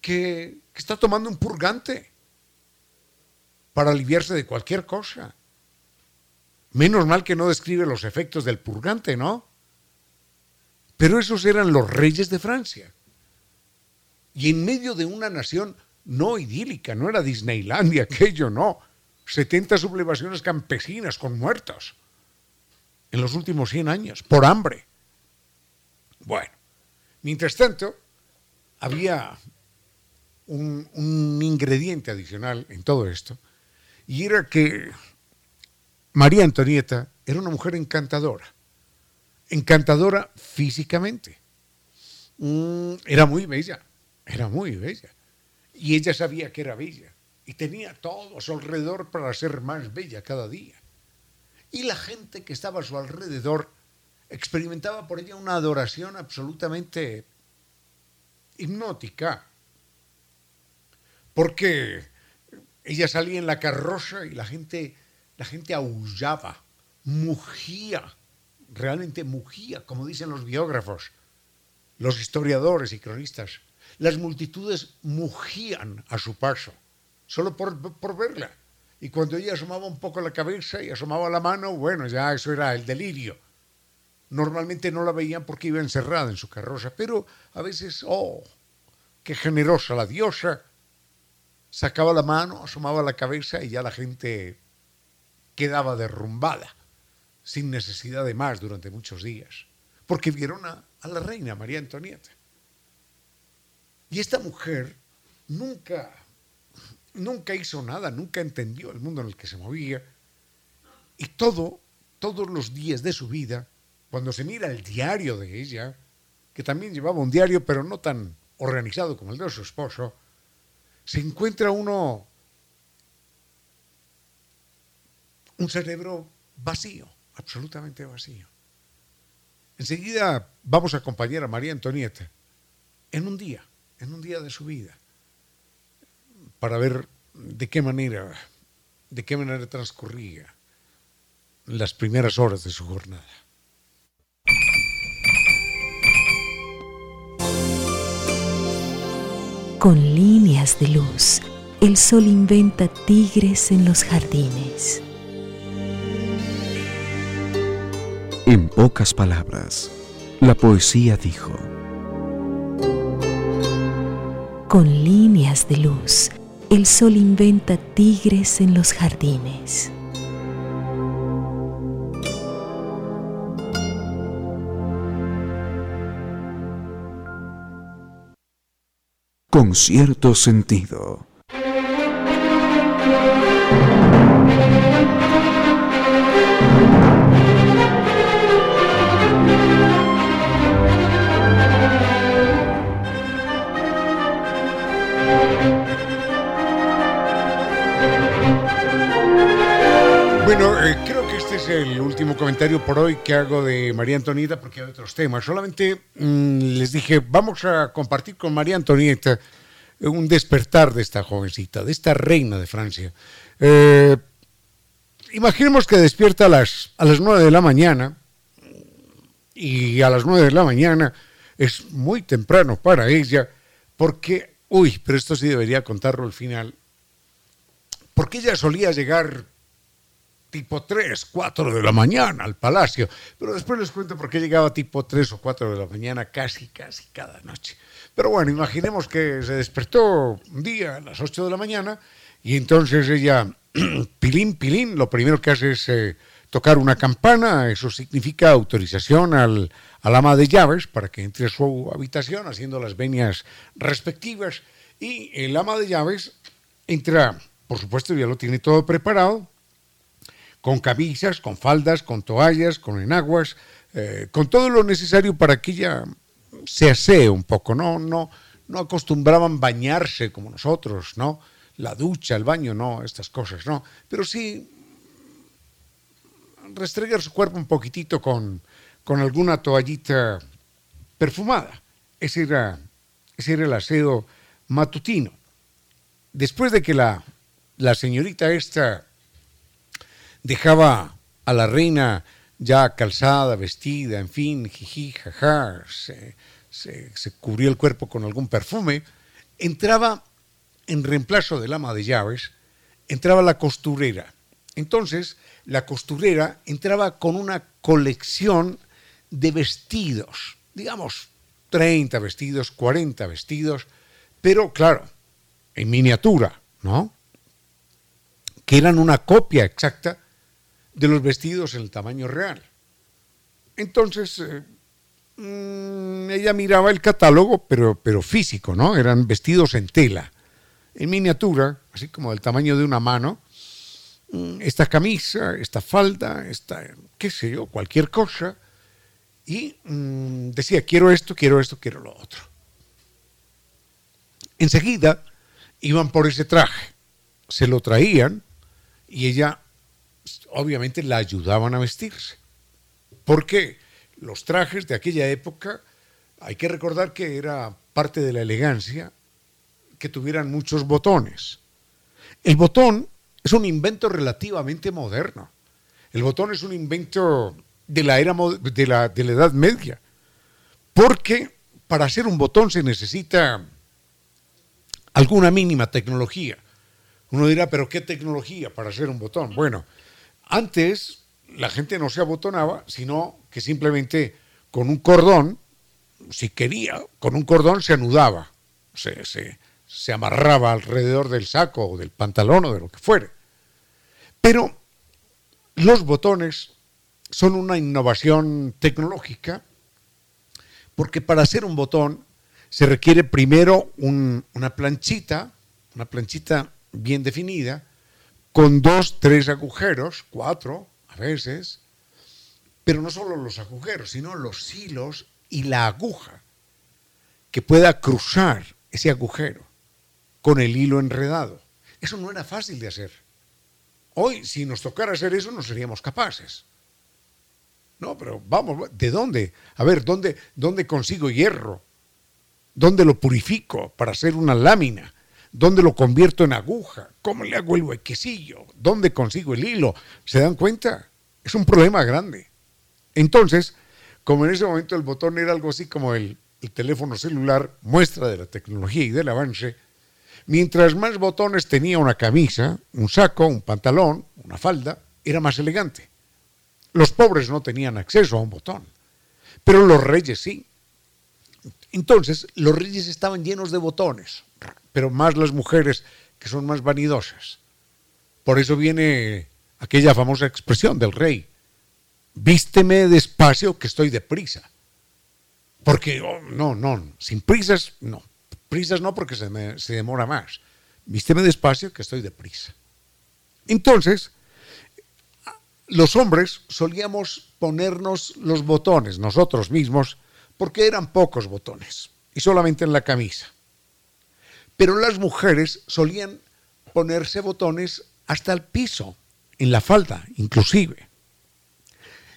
que, que está tomando un purgante para aliviarse de cualquier cosa? Menos mal que no describe los efectos del purgante, ¿no? Pero esos eran los reyes de Francia. Y en medio de una nación no idílica, no era Disneylandia, aquello no 70 sublevaciones campesinas con muertos en los últimos 100 años, por hambre. Bueno, mientras tanto, había un, un, ingrediente adicional en todo esto, y era que María Antonieta era una mujer encantadora, encantadora físicamente. Mm, era muy bella, era muy bella, y ella sabía que era bella y tenía todo a su alrededor para ser más bella cada día. Y la gente que estaba a su alrededor experimentaba por ella una adoración absolutamente hipnótica, porque ella salía en la carroza y la gente, la gente aullaba, mugía, realmente mugía, como dicen los biógrafos, los historiadores y cronistas. Las multitudes mugían a su paso, solo por, por verla. Y cuando ella asomaba un poco la cabeza y asomaba la mano, bueno, ya eso era el delirio. Normalmente no la veían porque iba encerrada en su carroza, pero a veces, oh, qué generosa la diosa, sacaba la mano, asomaba la cabeza y ya la gente quedaba derrumbada, sin necesidad de más durante muchos días, porque vieron a, a la reina María Antonieta. Y esta mujer nunca, nunca hizo nada, nunca entendió el mundo en el que se movía. Y todo, todos los días de su vida, cuando se mira el diario de ella, que también llevaba un diario, pero no tan organizado como el de su esposo, se encuentra uno un cerebro vacío, absolutamente vacío. Enseguida vamos a acompañar a María Antonieta en un día, en un día de su vida, para ver de qué manera, de qué manera transcurría las primeras horas de su jornada. Con líneas de luz, el sol inventa tigres en los jardines. En pocas palabras, la poesía dijo, Con líneas de luz, el sol inventa tigres en los jardines. con cierto sentido. Es el último comentario por hoy que hago de María Antonieta porque hay otros temas. Solamente mm, les dije, vamos a compartir con María Antonieta un despertar de esta jovencita, de esta reina de Francia. Eh, imaginemos que despierta a las, a las 9 de la mañana y a las 9 de la mañana es muy temprano para ella porque, uy, pero esto sí debería contarlo al final, porque ella solía llegar tipo 3, 4 de la mañana al palacio, pero después les cuento por qué llegaba tipo 3 o 4 de la mañana casi, casi cada noche. Pero bueno, imaginemos que se despertó un día a las 8 de la mañana y entonces ella, pilín, pilín, lo primero que hace es eh, tocar una campana, eso significa autorización al, al ama de llaves para que entre a su habitación haciendo las venias respectivas. Y el ama de llaves entra, por supuesto ya lo tiene todo preparado, con camisas, con faldas, con toallas, con enaguas, eh, con todo lo necesario para que ella se asee un poco, no, no, no acostumbraban bañarse como nosotros, ¿no? La ducha, el baño, no, estas cosas, ¿no? Pero sí restregar su cuerpo un poquitito con, con alguna toallita perfumada. Ese era, ese era el aseo matutino. Después de que la, la señorita esta dejaba a la reina ya calzada, vestida, en fin, jiji, jaja, se, se, cubría el cuerpo con algún perfume, entraba en reemplazo del ama de llaves, entraba la costurera. Entonces, la costurera entraba con una colección de vestidos, digamos, 30 vestidos, 40 vestidos, pero claro, en miniatura, ¿no? Que eran una copia exacta de los vestidos en el tamaño real. Entonces, eh, mm, ella miraba el catálogo, pero, pero físico, ¿no? Eran vestidos en tela, en miniatura, así como del tamaño de una mano. Mm, esta camisa, esta falda, esta, qué sé yo, cualquier cosa. Y mm, decía, quiero esto, quiero esto, quiero lo otro. Enseguida iban por ese traje se lo traían y ella, obviamente, la ayudaban a vestirse. Porque los trajes de aquella época, hay que recordar que era parte de la elegancia que tuvieran muchos botones. El botón es un invento relativamente moderno. El botón es un invento de la era de la, de la Edad Media. Porque para hacer un botón se necesita alguna mínima tecnología. Uno dirá, pero ¿qué tecnología para hacer un botón? Bueno, antes la gente no se abotonaba, sino que simplemente con un cordón, si quería, con un cordón se anudaba, se, se, se amarraba alrededor del saco o del pantalón o de lo que fuere. Pero los botones son una innovación tecnológica porque para hacer un botón se requiere primero una planchita, una planchita bien definida, con dos, tres agujeros, cuatro a veces, pero no solo los agujeros, sino los hilos y la aguja que pueda cruzar ese agujero con el hilo enredado. Eso no era fácil de hacer. Hoy, si nos tocara hacer eso, no seríamos capaces. No, pero vamos, ¿de dónde? A ver, ¿dónde, dónde consigo hierro? ¿Dónde lo purifico para hacer una lámina? ¿Dónde lo convierto en aguja? ¿Cómo le hago el huequecillo? ¿Dónde consigo el hilo? ¿Se dan cuenta? Es un problema grande. Entonces, como en ese momento el botón era algo así como el, el teléfono celular, muestra de la tecnología y del avance, mientras más botones tenía una camisa, un saco, un pantalón, una falda, era más elegante. Los pobres no tenían acceso a un botón, pero los reyes sí. Entonces, los reyes estaban llenos de botones, pero más las mujeres que son más vanidosas. Por eso viene aquella famosa expresión del rey, vísteme despacio que estoy deprisa. Porque, oh, no, no, sin prisas, no. Prisas no porque se, se demora más. Vísteme despacio que estoy deprisa. Entonces, los hombres solíamos ponernos los botones nosotros mismos porque eran pocos botones y solamente en la camisa. Pero las mujeres solían ponerse botones hasta el piso, en la falda inclusive.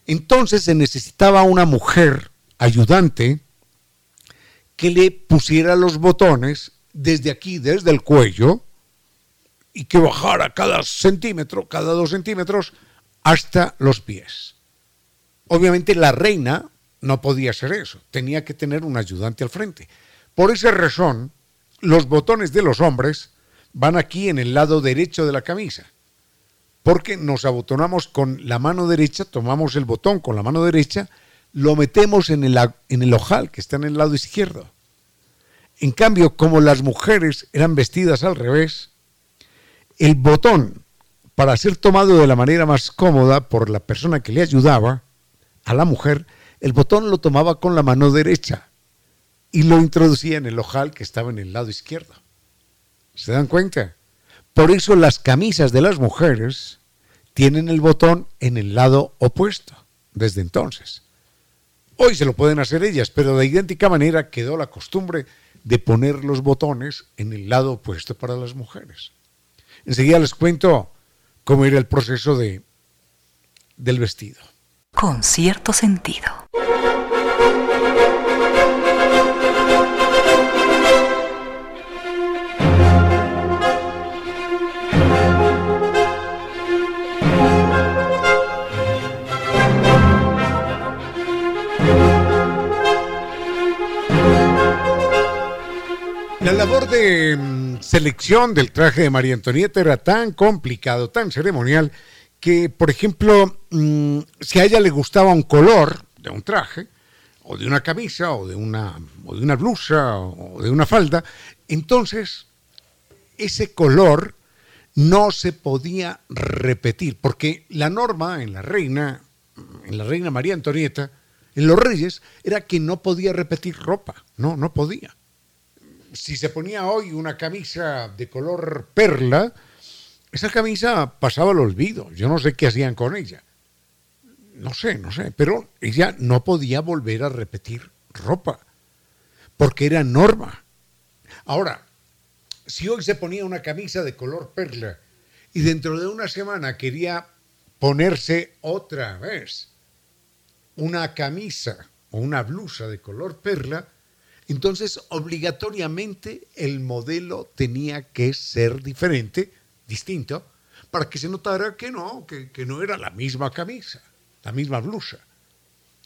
Entonces se necesitaba una mujer ayudante que le pusiera los botones desde aquí, desde el cuello, y que bajara cada centímetro, cada dos centímetros, hasta los pies. Obviamente la reina no podía hacer eso, tenía que tener un ayudante al frente. Por esa razón, los botones de los hombres van aquí en el lado derecho de la camisa, porque nos abotonamos con la mano derecha, tomamos el botón con la mano derecha, lo metemos en el, en el ojal que está en el lado izquierdo. En cambio, como las mujeres eran vestidas al revés, el botón para ser tomado de la manera más cómoda por la persona que le ayudaba a la mujer, el botón lo tomaba con la mano derecha y lo introducía en el ojal que estaba en el lado izquierdo. ¿Se dan cuenta? Por eso las camisas de las mujeres tienen el botón en el lado opuesto desde entonces. Hoy se lo pueden hacer ellas, pero de idéntica manera quedó la costumbre de poner los botones en el lado opuesto para las mujeres. Enseguida les cuento cómo era el proceso de, del vestido. Con cierto sentido. Labor de mm, selección del traje de María Antonieta era tan complicado, tan ceremonial, que, por ejemplo, mm, si a ella le gustaba un color de un traje, o de una camisa, o de una, o de una blusa, o de una falda, entonces ese color no se podía repetir, porque la norma en la reina, en la reina María Antonieta, en los reyes, era que no podía repetir ropa, no, no podía si se ponía hoy una camisa de color perla, esa camisa pasaba al olvido. Yo no sé qué hacían con ella. No sé, no sé. Pero ella no podía volver a repetir ropa, porque era norma. Ahora, si hoy se ponía una camisa de color perla y dentro de una semana quería ponerse otra vez una camisa o una blusa de color perla, entonces obligatoriamente el modelo tenía que ser diferente, distinto, para que se notara que no, que, no era la misma camisa, la misma blusa.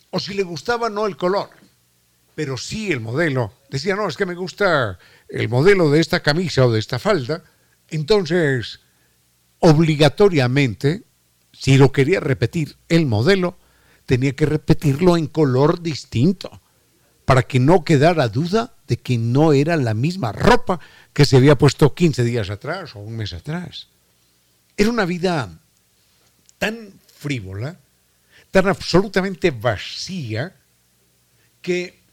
O si le gustaba no el color, pero sí el modelo. Decía, no, es que me gusta el modelo de esta camisa o de esta falda. Entonces, obligatoriamente, si lo quería repetir el modelo, tenía que repetirlo en color distinto, para que no quedara duda de que no era la misma ropa que se había puesto 15 días atrás o un mes atrás. Era una vida tan frívola, tan absolutamente vacía, que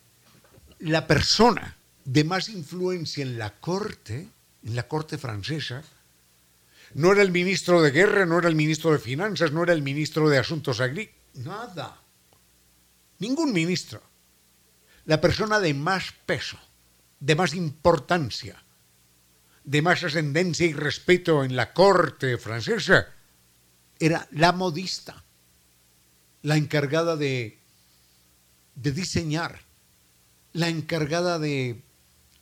la persona de más influencia en la corte, en la corte francesa, no era el ministro de guerra, no era el ministro de finanzas, no era el ministro de asuntos agrícolas, nada. Ningún ministro. La persona de más peso, de más importancia, de más ascendencia y respeto en la corte francesa, era la modista, la encargada de, de diseñar, la encargada de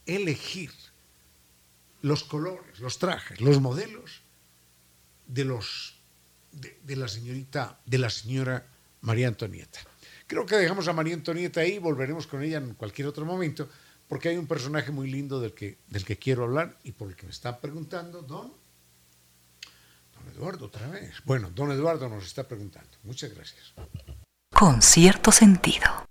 elegir los colores, los trajes, los modelos de los de, de, la señorita, de la señora María Antonieta. Creo que dejamos a María Antonieta ahí, volveremos con ella en cualquier otro momento, porque hay un personaje muy lindo del que, del que quiero hablar y por el que me está preguntando, don, don Eduardo, otra vez. Bueno, don Eduardo nos está preguntando. Muchas gracias. Con cierto sentido.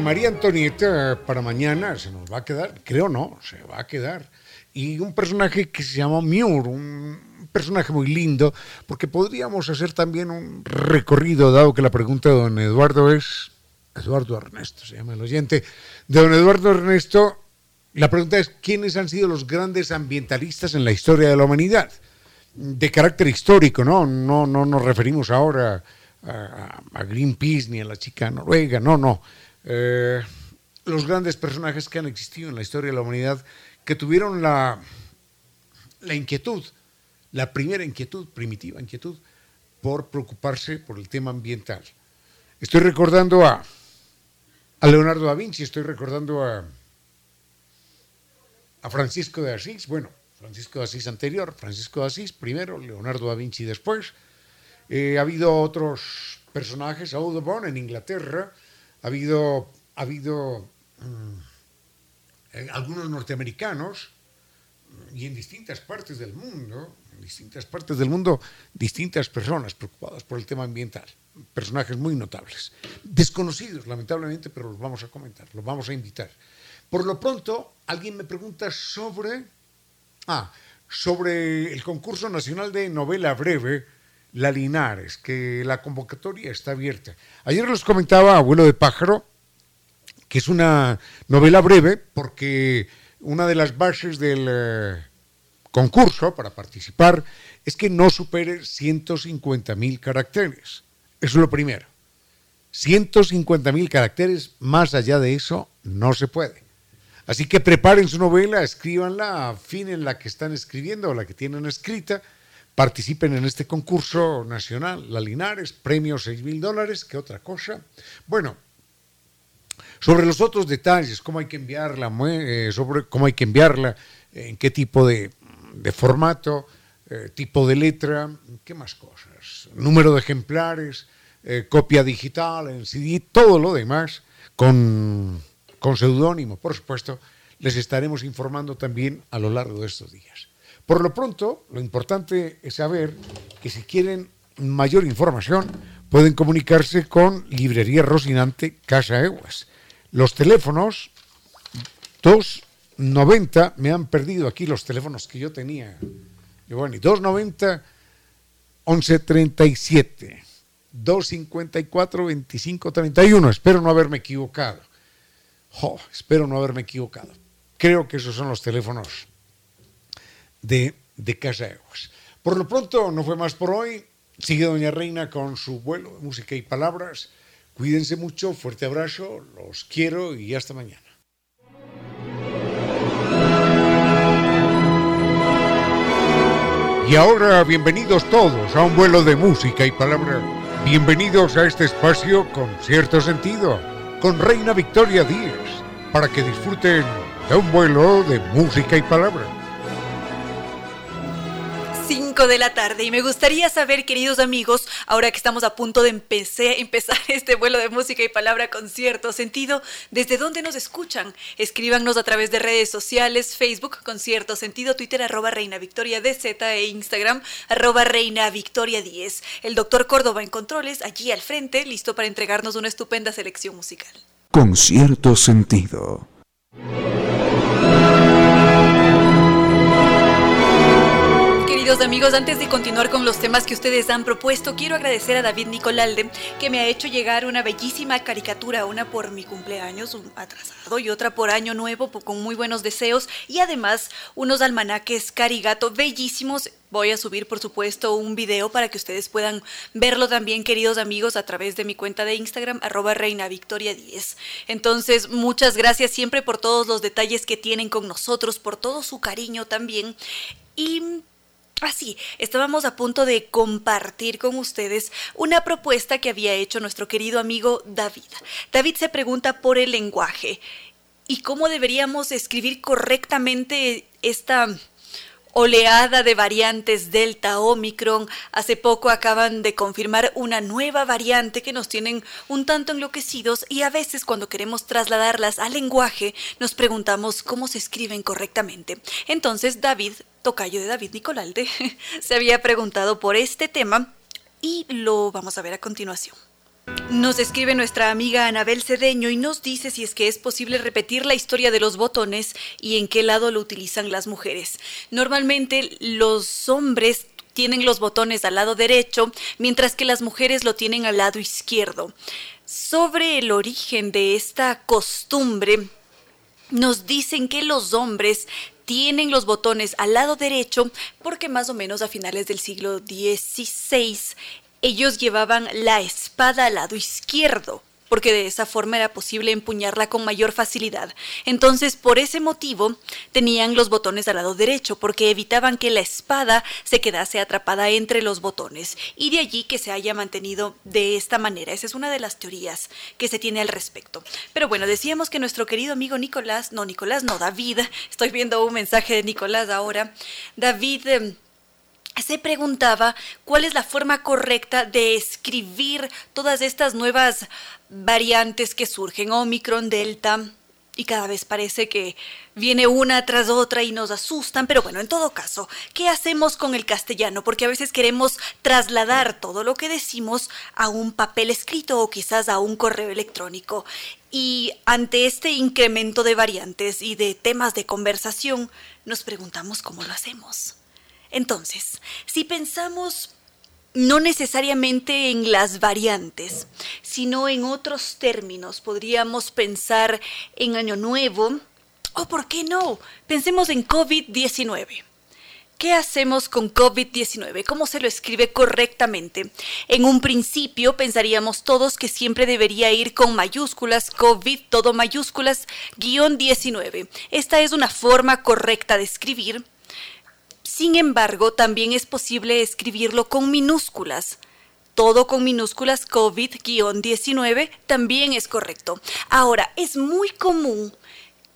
María Antonieta para mañana, se nos va a quedar, creo no, se va a quedar. Y un personaje que se llama Muir, un personaje muy lindo, porque podríamos hacer también un recorrido, dado que la pregunta de don Eduardo es, Eduardo Ernesto se llama el oyente, de don Eduardo Ernesto, la pregunta es, ¿quiénes han sido los grandes ambientalistas en la historia de la humanidad? De carácter histórico, ¿no? No, no nos referimos ahora a, Greenpeace ni a la chica noruega, no, no. Eh, los grandes personajes que han existido en la historia de la humanidad que tuvieron la, la inquietud, la primera inquietud, primitiva inquietud, por preocuparse por el tema ambiental. Estoy recordando a, a Leonardo da Vinci, estoy recordando a, a Francisco de Asís, bueno, Francisco de Asís anterior, Francisco de Asís primero, Leonardo da Vinci después, eh, ha habido otros personajes, Audubon en Inglaterra, ha habido, ha habido um, eh, algunos norteamericanos y en distintas partes del mundo, distintas partes del mundo, distintas personas preocupadas por el tema ambiental, personajes muy notables, desconocidos lamentablemente, pero los vamos a comentar, los vamos a invitar. Por lo pronto, alguien me pregunta sobre, ah, sobre el concurso nacional de novela breve la Linares, que la convocatoria está abierta. Ayer les comentaba Abuelo de Pájaro, que es una novela breve, porque una de las bases del eh, concurso para participar es que no supere 150 mil caracteres. Eso es lo primero. 150 mil caracteres, más allá de eso, no se puede. Así que preparen su novela, escríbanla, afinen la que están escribiendo o la que tienen escrita participen en este concurso nacional, la Linares, premio 6 mil dólares, ¿qué otra cosa? Bueno, sobre los otros detalles, cómo hay que enviarla, eh, cómo hay que enviarla, en qué tipo de, de formato, eh, tipo de letra, qué más cosas, número de ejemplares, eh, copia digital, en CD, todo lo demás, con, con seudónimo, por supuesto, les estaremos informando también a lo largo de estos días. Por lo pronto, lo importante es saber que si quieren mayor información, pueden comunicarse con Librería Rocinante Casa Eguas. Los teléfonos 290, me han perdido aquí los teléfonos que yo tenía Giovanni, 290 1137 254 2531. Espero no haberme equivocado. espero no haberme equivocado. Creo que esos son los teléfonos de, de Casa Por lo pronto, no fue más por hoy. Sigue Doña Reina con su vuelo de música y palabras. Cuídense mucho, fuerte abrazo, los quiero y hasta mañana. Y ahora bienvenidos todos a un vuelo de música y palabra. Bienvenidos a este espacio con cierto sentido, con Reina Victoria Díez, para que disfruten de un vuelo de música y palabra. 5 de la tarde y me gustaría saber, queridos amigos, ahora que estamos a punto de empezar este vuelo de música y palabra con cierto sentido, ¿desde dónde nos escuchan? Escríbanos a través de redes sociales, Facebook con cierto sentido, Twitter arroba Reina Victoria DZ e Instagram arroba Reina Victoria 10. El doctor Córdoba en controles, allí al frente, listo para entregarnos una estupenda selección musical. Con cierto sentido. amigos, antes de continuar con los temas que ustedes han propuesto, quiero agradecer a David Nicolalde que me ha hecho llegar una bellísima caricatura, una por mi cumpleaños un atrasado y otra por año nuevo con muy buenos deseos y además unos almanaques carigato bellísimos. Voy a subir, por supuesto, un video para que ustedes puedan verlo también, queridos amigos, a través de mi cuenta de Instagram, arroba Reina Victoria 10. Entonces, muchas gracias siempre por todos los detalles que tienen con nosotros, por todo su cariño también. Y Así, ah, estábamos a punto de compartir con ustedes una propuesta que había hecho nuestro querido amigo David. David se pregunta por el lenguaje y cómo deberíamos escribir correctamente esta oleada de variantes Delta Omicron. Hace poco acaban de confirmar una nueva variante que nos tienen un tanto enloquecidos y a veces cuando queremos trasladarlas al lenguaje nos preguntamos cómo se escriben correctamente. Entonces David, tocayo de David Nicolalde, se había preguntado por este tema y lo vamos a ver a continuación. Nos escribe nuestra amiga Anabel Cedeño y nos dice si es que es posible repetir la historia de los botones y en qué lado lo utilizan las mujeres. Normalmente los hombres tienen los botones al lado derecho, mientras que las mujeres lo tienen al lado izquierdo. Sobre el origen de esta costumbre, nos dicen que los hombres tienen los botones al lado derecho porque más o menos a finales del siglo XVI ellos llevaban la espada al lado izquierdo, porque de esa forma era posible empuñarla con mayor facilidad. Entonces, por ese motivo, tenían los botones al lado derecho, porque evitaban que la espada se quedase atrapada entre los botones, y de allí que se haya mantenido de esta manera. Esa es una de las teorías que se tiene al respecto. Pero bueno, decíamos que nuestro querido amigo Nicolás, no Nicolás, no David, estoy viendo un mensaje de Nicolás ahora, David... Em, se preguntaba cuál es la forma correcta de escribir todas estas nuevas variantes que surgen, Omicron, Delta, y cada vez parece que viene una tras otra y nos asustan, pero bueno, en todo caso, ¿qué hacemos con el castellano? Porque a veces queremos trasladar todo lo que decimos a un papel escrito o quizás a un correo electrónico. Y ante este incremento de variantes y de temas de conversación, nos preguntamos cómo lo hacemos. Entonces, si pensamos no necesariamente en las variantes, sino en otros términos, podríamos pensar en Año Nuevo, o por qué no, pensemos en COVID-19. ¿Qué hacemos con COVID-19? ¿Cómo se lo escribe correctamente? En un principio pensaríamos todos que siempre debería ir con mayúsculas, COVID, todo mayúsculas, guion 19. Esta es una forma correcta de escribir sin embargo, también es posible escribirlo con minúsculas. Todo con minúsculas COVID-19 también es correcto. Ahora, es muy común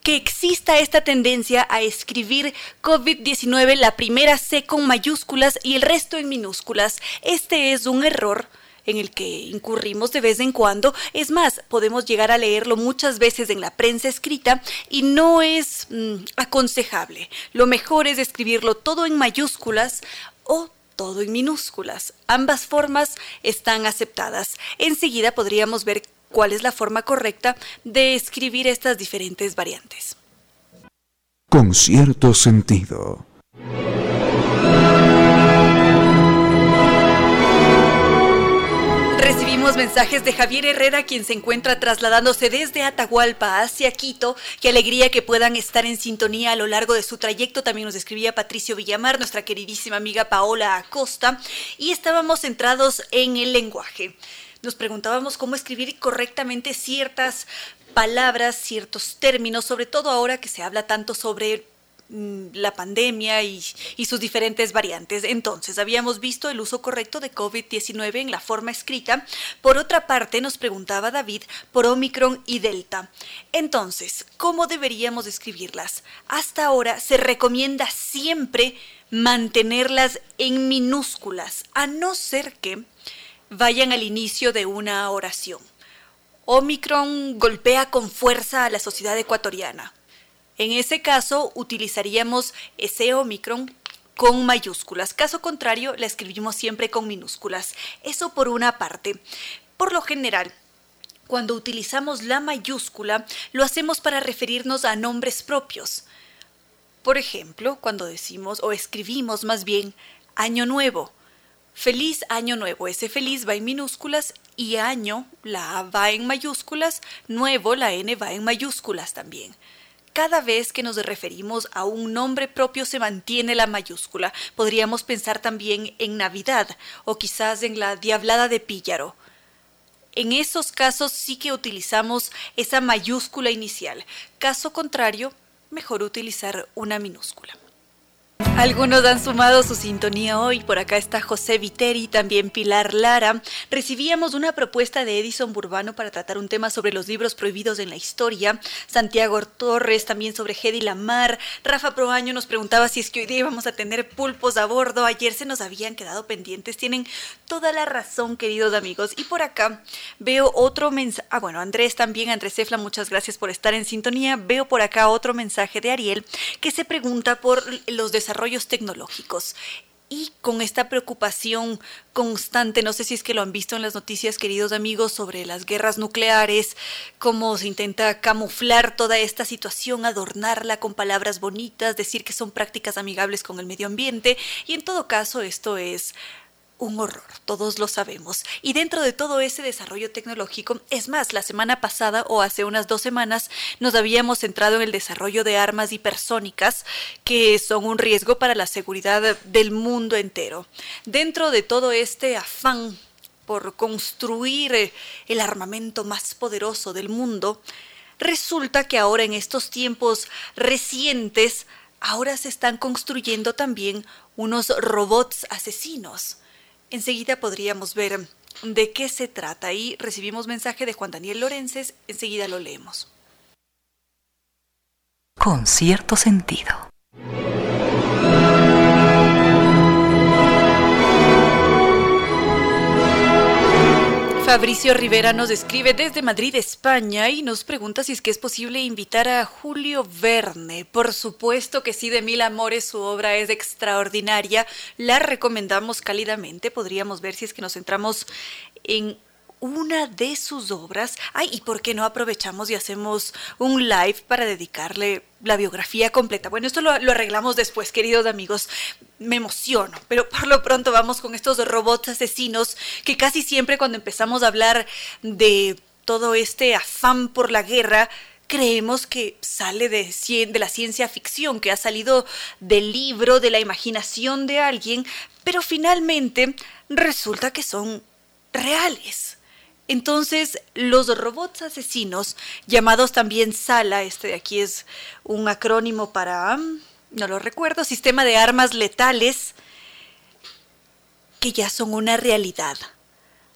que exista esta tendencia a escribir COVID-19 la primera C con mayúsculas y el resto en minúsculas. Este es un error en el que incurrimos de vez en cuando. Es más, podemos llegar a leerlo muchas veces en la prensa escrita y no es mm, aconsejable. Lo mejor es escribirlo todo en mayúsculas o todo en minúsculas. Ambas formas están aceptadas. Enseguida podríamos ver cuál es la forma correcta de escribir estas diferentes variantes. Con cierto sentido. Recibimos mensajes de Javier Herrera, quien se encuentra trasladándose desde Atahualpa hacia Quito. Qué alegría que puedan estar en sintonía a lo largo de su trayecto. También nos escribía Patricio Villamar, nuestra queridísima amiga Paola Acosta. Y estábamos centrados en el lenguaje. Nos preguntábamos cómo escribir correctamente ciertas palabras, ciertos términos, sobre todo ahora que se habla tanto sobre la pandemia y, sus diferentes variantes. Entonces, habíamos visto el uso correcto de COVID-19 en la forma escrita. Por otra parte, nos preguntaba David por Omicron y Delta. Entonces, ¿cómo deberíamos escribirlas? Hasta ahora se recomienda siempre mantenerlas en minúsculas, a no ser que vayan al inicio de una oración. Omicron golpea con fuerza a la sociedad ecuatoriana. En ese caso, utilizaríamos ese Omicron con mayúsculas. Caso contrario, la escribimos siempre con minúsculas. Eso por una parte. Por lo general, cuando utilizamos la mayúscula, lo hacemos para referirnos a nombres propios. Por ejemplo, cuando decimos o escribimos más bien Año Nuevo. Feliz Año Nuevo. Ese feliz va en minúsculas y año, la A va en mayúsculas, nuevo, la N va en mayúsculas también cada vez que nos referimos a un nombre propio se mantiene la mayúscula. Podríamos pensar también en Navidad o quizás en la Diablada de Píllaro. En esos casos sí que utilizamos esa mayúscula inicial. Caso contrario, mejor utilizar una minúscula. Algunos han sumado su sintonía hoy. Por acá está José Viteri, también Pilar Lara. Recibíamos una propuesta de Edison Burbano para tratar un tema sobre los libros prohibidos en la historia. Santiago Torres también sobre Hedy Lamar. Rafa Proaño nos preguntaba si es que hoy día íbamos a tener pulpos a bordo. Ayer se nos habían quedado pendientes. Tienen toda la razón, queridos amigos. Y por acá veo otro mensaje. Ah, bueno, Andrés también, Andrés Efla, muchas gracias por estar en sintonía. Veo por acá otro mensaje de Ariel que se pregunta por los desarrollos desarrollos tecnológicos. Y con esta preocupación constante, no sé si es que lo han visto en las noticias, queridos amigos, sobre las guerras nucleares, cómo se intenta camuflar toda esta situación, adornarla con palabras bonitas, decir que son prácticas amigables con el medio ambiente, y en todo caso esto es un horror, todos lo sabemos. Y dentro de todo ese desarrollo tecnológico, es más, la semana pasada o hace unas dos semanas nos habíamos centrado en el desarrollo de armas hipersónicas que son un riesgo para la seguridad del mundo entero. Dentro de todo este afán por construir el armamento más poderoso del mundo, resulta que ahora en estos tiempos recientes, ahora se están construyendo también unos robots asesinos enseguida podríamos ver de qué se trata. Y recibimos mensaje de Juan Daniel Lorences, enseguida lo leemos. Con cierto sentido. Fabricio Rivera nos escribe desde Madrid, España, y nos pregunta si es que es posible invitar a Julio Verne. Por supuesto que sí, de mil amores, su obra es extraordinaria. La recomendamos cálidamente. Podríamos ver si es que nos centramos en una de sus obras. Ay, ¿y por qué no aprovechamos y hacemos un live para dedicarle la biografía completa? Bueno, esto lo, arreglamos después, queridos amigos. Me emociono, pero por lo pronto vamos con estos robots asesinos que casi siempre cuando empezamos a hablar de todo este afán por la guerra, creemos que sale de, de, la ciencia ficción, que ha salido del libro, de la imaginación de alguien, pero finalmente resulta que son reales. Entonces, los robots asesinos, llamados también SALA, este de aquí es un acrónimo para, mm, no lo recuerdo, sistema de armas letales, que ya son una realidad.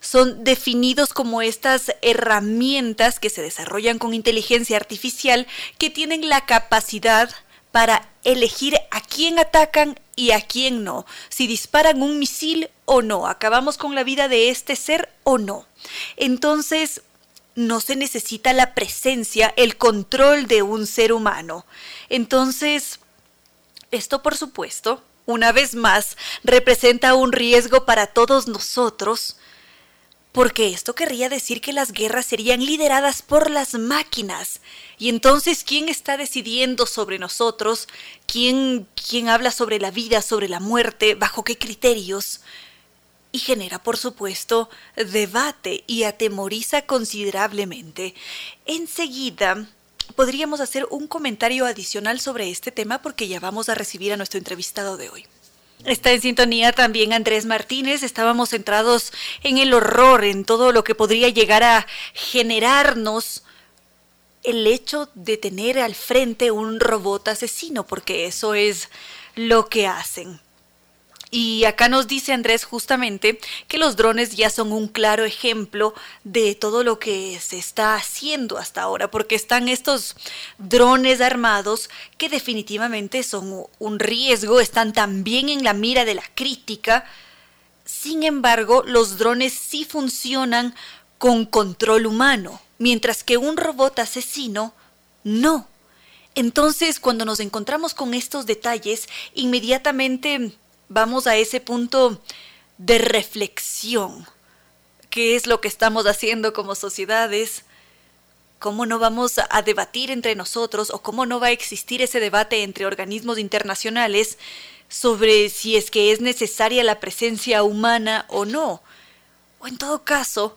Son definidos como estas herramientas que se desarrollan con inteligencia artificial que tienen la capacidad para elegir a quién atacan y a quién no, si disparan un misil o no, acabamos con la vida de este ser o no. Entonces, no se necesita la presencia, el control de un ser humano. Entonces, esto por supuesto, una vez más, representa un riesgo para todos nosotros, porque esto querría decir que las guerras serían lideradas por las máquinas. Y entonces, ¿quién está decidiendo sobre nosotros? ¿Quién, quién habla sobre la vida, sobre la muerte? ¿Bajo qué criterios? y genera, por supuesto, debate y atemoriza considerablemente. Enseguida podríamos hacer un comentario adicional sobre este tema porque ya vamos a recibir a nuestro entrevistado de hoy. Está en sintonía también Andrés Martínez. Estábamos centrados en el horror, en todo lo que podría llegar a generarnos el hecho de tener al frente un robot asesino, porque eso es lo que hacen. Y acá nos dice Andrés justamente que los drones ya son un claro ejemplo de todo lo que se está haciendo hasta ahora, porque están estos drones armados que definitivamente son un riesgo, están también en la mira de la crítica. Sin embargo, los drones sí funcionan con control humano, mientras que un robot asesino no. Entonces, cuando nos encontramos con estos detalles, inmediatamente vamos a ese punto de reflexión. ¿Qué es lo que estamos haciendo como sociedades? ¿Cómo no vamos a debatir entre nosotros o cómo no va a existir ese debate entre organismos internacionales sobre si es que es necesaria la presencia humana o no? O en todo caso,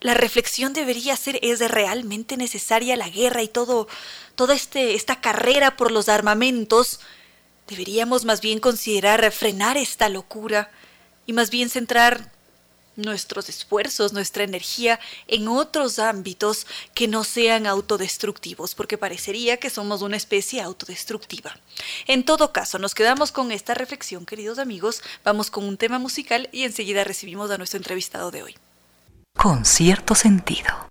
la reflexión debería ser es realmente necesaria la guerra y todo toda este esta carrera por los armamentos Deberíamos más bien considerar frenar esta locura y más bien centrar nuestros esfuerzos, nuestra energía en otros ámbitos que no sean autodestructivos, porque parecería que somos una especie autodestructiva. En todo caso, nos quedamos con esta reflexión, queridos amigos, vamos con un tema musical y enseguida recibimos a nuestro entrevistado de hoy. Con cierto sentido.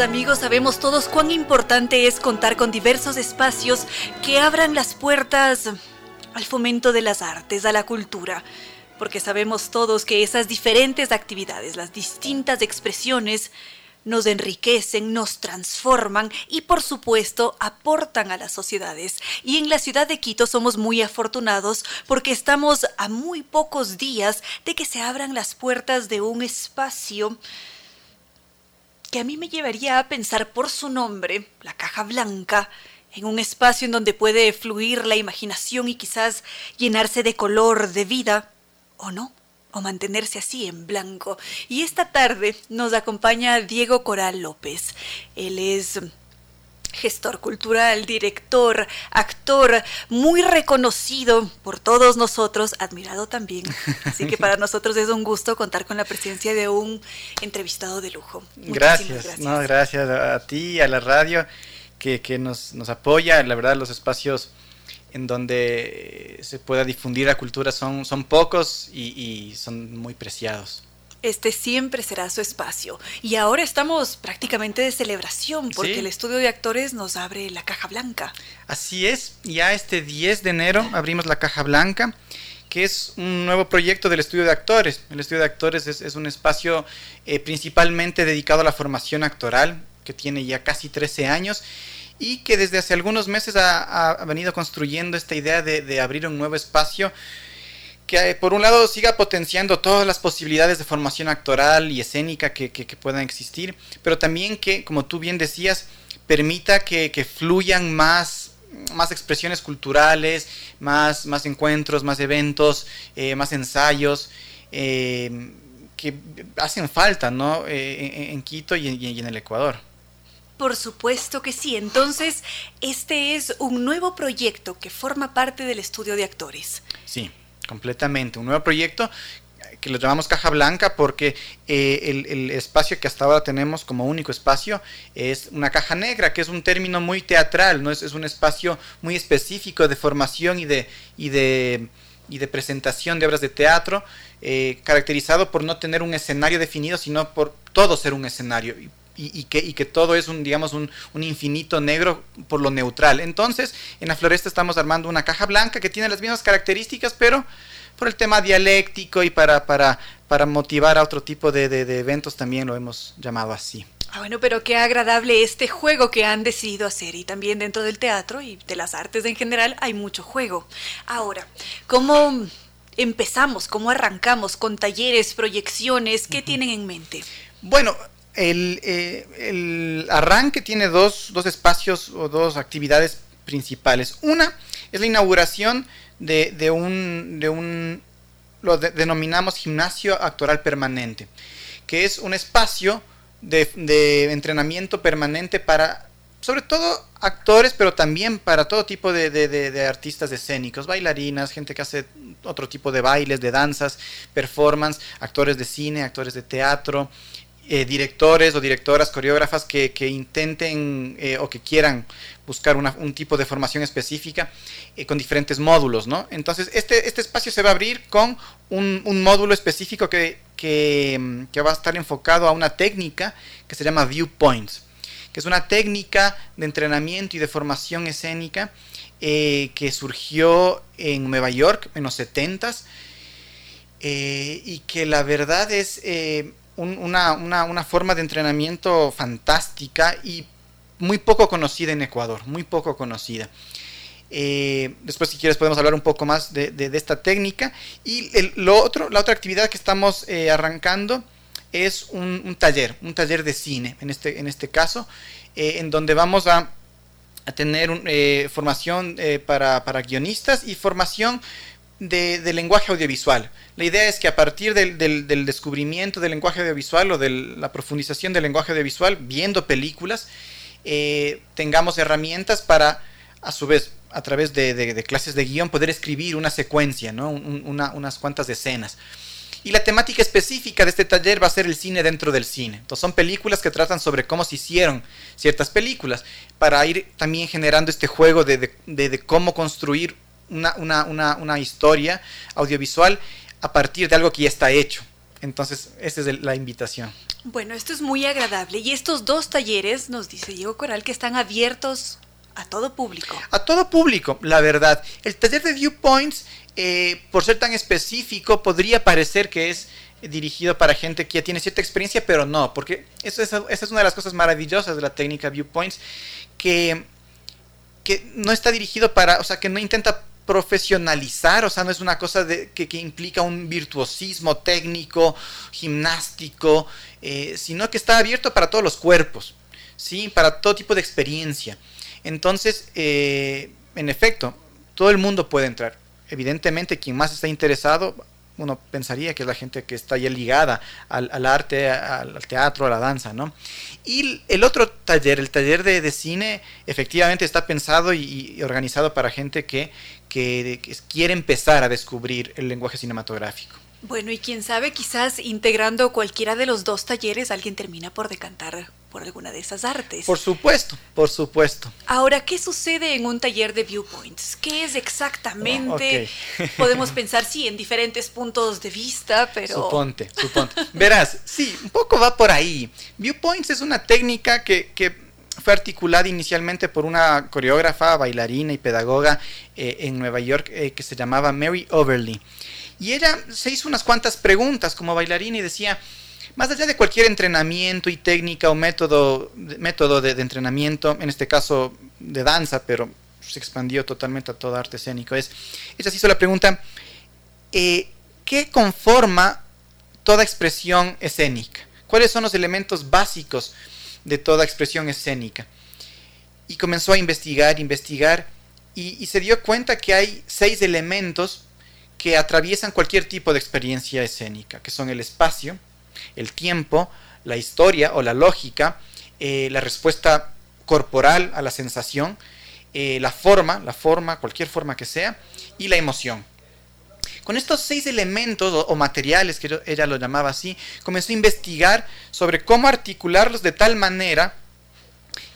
Amigos, sabemos todos cuán importante es contar con diversos espacios que abran las puertas al fomento de las artes, a la cultura, porque sabemos todos que esas diferentes actividades, las distintas expresiones, nos enriquecen, nos transforman y por supuesto aportan a las sociedades. Y en la ciudad de Quito somos muy afortunados porque estamos a muy pocos días de que se abran las puertas de un espacio que a mí me llevaría a pensar por su nombre, la caja blanca, en un espacio en donde puede fluir la imaginación y quizás llenarse de color, de vida, o no, o mantenerse así en blanco. Y esta tarde nos acompaña Diego Coral López. Él es gestor cultural, director, actor, muy reconocido por todos nosotros, admirado también. Así que para nosotros es un gusto contar con la presencia de un entrevistado de lujo. Gracias, gracias. No, gracias a ti, a la radio, que, nos, nos apoya. La verdad, los espacios en donde se pueda difundir la cultura son, son pocos y son muy preciados este siempre será su espacio. Y ahora estamos prácticamente de celebración porque el estudio de actores nos abre la caja blanca. Así es, ya este 10 de enero abrimos la caja blanca que es un nuevo proyecto del estudio de actores. El estudio de actores es, un espacio eh, principalmente dedicado a la formación actoral, que tiene ya casi 13 años y que desde hace algunos meses ha, venido construyendo esta idea de abrir un nuevo espacio que eh, por un lado siga potenciando todas las posibilidades de formación actoral y escénica que, puedan existir, pero también que, como tú bien decías, permita que, fluyan más, más expresiones culturales, más, más encuentros, más eventos, eh, más ensayos. Eh, que hacen falta ¿no? en, Quito y en el Ecuador. Por supuesto que sí. Entonces, este es un nuevo proyecto que forma parte del estudio de actores. Sí completamente. Un nuevo proyecto que lo llamamos caja blanca porque eh, el, espacio que hasta ahora tenemos como único espacio es una caja negra, que es un término muy teatral, ¿no? es, un espacio muy específico de formación y de, y de, y de presentación de obras de teatro, eh, caracterizado por no tener un escenario definido, sino por todo ser un escenario. Que, y, que, todo es un, digamos, un, un, infinito negro por lo neutral. Entonces, en la floresta estamos armando una caja blanca que tiene las mismas características, pero por el tema dialéctico y para, para, para motivar a otro tipo de, de, eventos también lo hemos llamado así. Ah, bueno, pero qué agradable este juego que han decidido hacer y también dentro del teatro y de las artes en general hay mucho juego. Ahora, ¿cómo empezamos? ¿Cómo arrancamos con talleres, proyecciones? ¿Qué tienen en mente? Bueno, eh, el, arranque tiene dos, dos, espacios o dos actividades principales. Una es la inauguración de, un, de un, lo denominamos gimnasio actoral permanente, que es un espacio de, de entrenamiento permanente para sobre todo actores, pero también para todo tipo de, artistas escénicos, bailarinas, gente que hace otro tipo de bailes, de danzas, performance, actores de cine, actores de teatro, eh, directores o directoras, coreógrafas que, intenten eh, o que quieran buscar un tipo de formación específica eh, con diferentes módulos, ¿no? Entonces, este, este espacio se va a abrir con un, módulo específico que, que, que va a estar enfocado a una técnica que se llama Viewpoints que es una técnica de entrenamiento y de formación escénica que surgió en Nueva York en los 70s eh, y que la verdad es eh, una, forma de entrenamiento fantástica y muy poco conocida en Ecuador, muy poco conocida. después, si quieres, podemos hablar un poco más de, esta técnica. Y lo otro, la otra actividad que estamos arrancando es un, taller, un taller de cine, en este, en este caso, eh, en donde vamos a, tener eh, formación eh, para, guionistas y formación de, lenguaje audiovisual. La idea es que a partir del, descubrimiento del lenguaje audiovisual o de la profundización del lenguaje audiovisual, viendo películas, tengamos herramientas para, a su vez, a través de, clases de guion, poder escribir una secuencia, unas cuantas escenas. Y la temática específica de este taller va a ser el cine dentro del cine. Entonces son películas que tratan sobre cómo se hicieron ciertas películas, para ir también generando este juego de, cómo construir una, historia audiovisual a partir de algo que ya está hecho. Entonces, esa es la invitación. Bueno, esto es muy agradable. Y estos dos talleres, nos dice Diego Coral, que están abiertos a todo público. A todo público, la verdad. El taller de Viewpoints eh, por ser tan específico, podría parecer que es dirigido para gente que ya tiene cierta experiencia, pero no, porque eso esa es una de las cosas maravillosas de la técnica Viewpoints, que, que no está dirigido para, o sea, que no intenta profesionalizar, o sea, no es una cosa de, que, implica un virtuosismo técnico, gimnástico, eh, sino que está abierto para todos los cuerpos, ¿sí? para todo tipo de experiencia. Entonces, eh, en efecto, todo el mundo puede entrar evidentemente quien más está interesado, uno pensaría que es la gente que está ya ligada al, arte, al, teatro, a la danza, ¿no? Y el otro taller, el taller de, cine, efectivamente está pensado y, organizado para gente que, que quiere empezar a descubrir el lenguaje cinematográfico. Bueno, y quién sabe, quizás integrando cualquiera de los dos talleres, alguien termina por decantar por alguna de esas artes. Por supuesto, por supuesto. Ahora, ¿qué sucede en un taller de viewpoints? ¿Qué es exactamente? Podemos pensar, sí, en diferentes puntos de vista, pero... Suponte, suponte. Verás, sí, un poco va por ahí. Viewpoints es una técnica que, fue articulada inicialmente por una coreógrafa, bailarina y pedagoga eh, en Nueva York eh, que se llamaba Mary Overly. Y ella se hizo unas cuantas preguntas como bailarina y decía, más allá de cualquier entrenamiento y técnica o método, método de, entrenamiento, en este caso de danza, pero se expandió totalmente a todo arte escénico, es, ella se hizo la pregunta, eh, ¿qué conforma toda expresión escénica? ¿Cuáles son los elementos básicos de toda expresión escénica? Y comenzó a investigar, investigar, y se dio cuenta que hay seis elementos que atraviesan cualquier tipo de experiencia escénica, que son el espacio, el tiempo, la historia o la lógica, eh, la respuesta corporal a la sensación, eh, la forma, la forma, cualquier forma que sea, y la emoción. Con estos seis elementos o, materiales, que ella lo llamaba así, comenzó a investigar sobre cómo articularlos de tal manera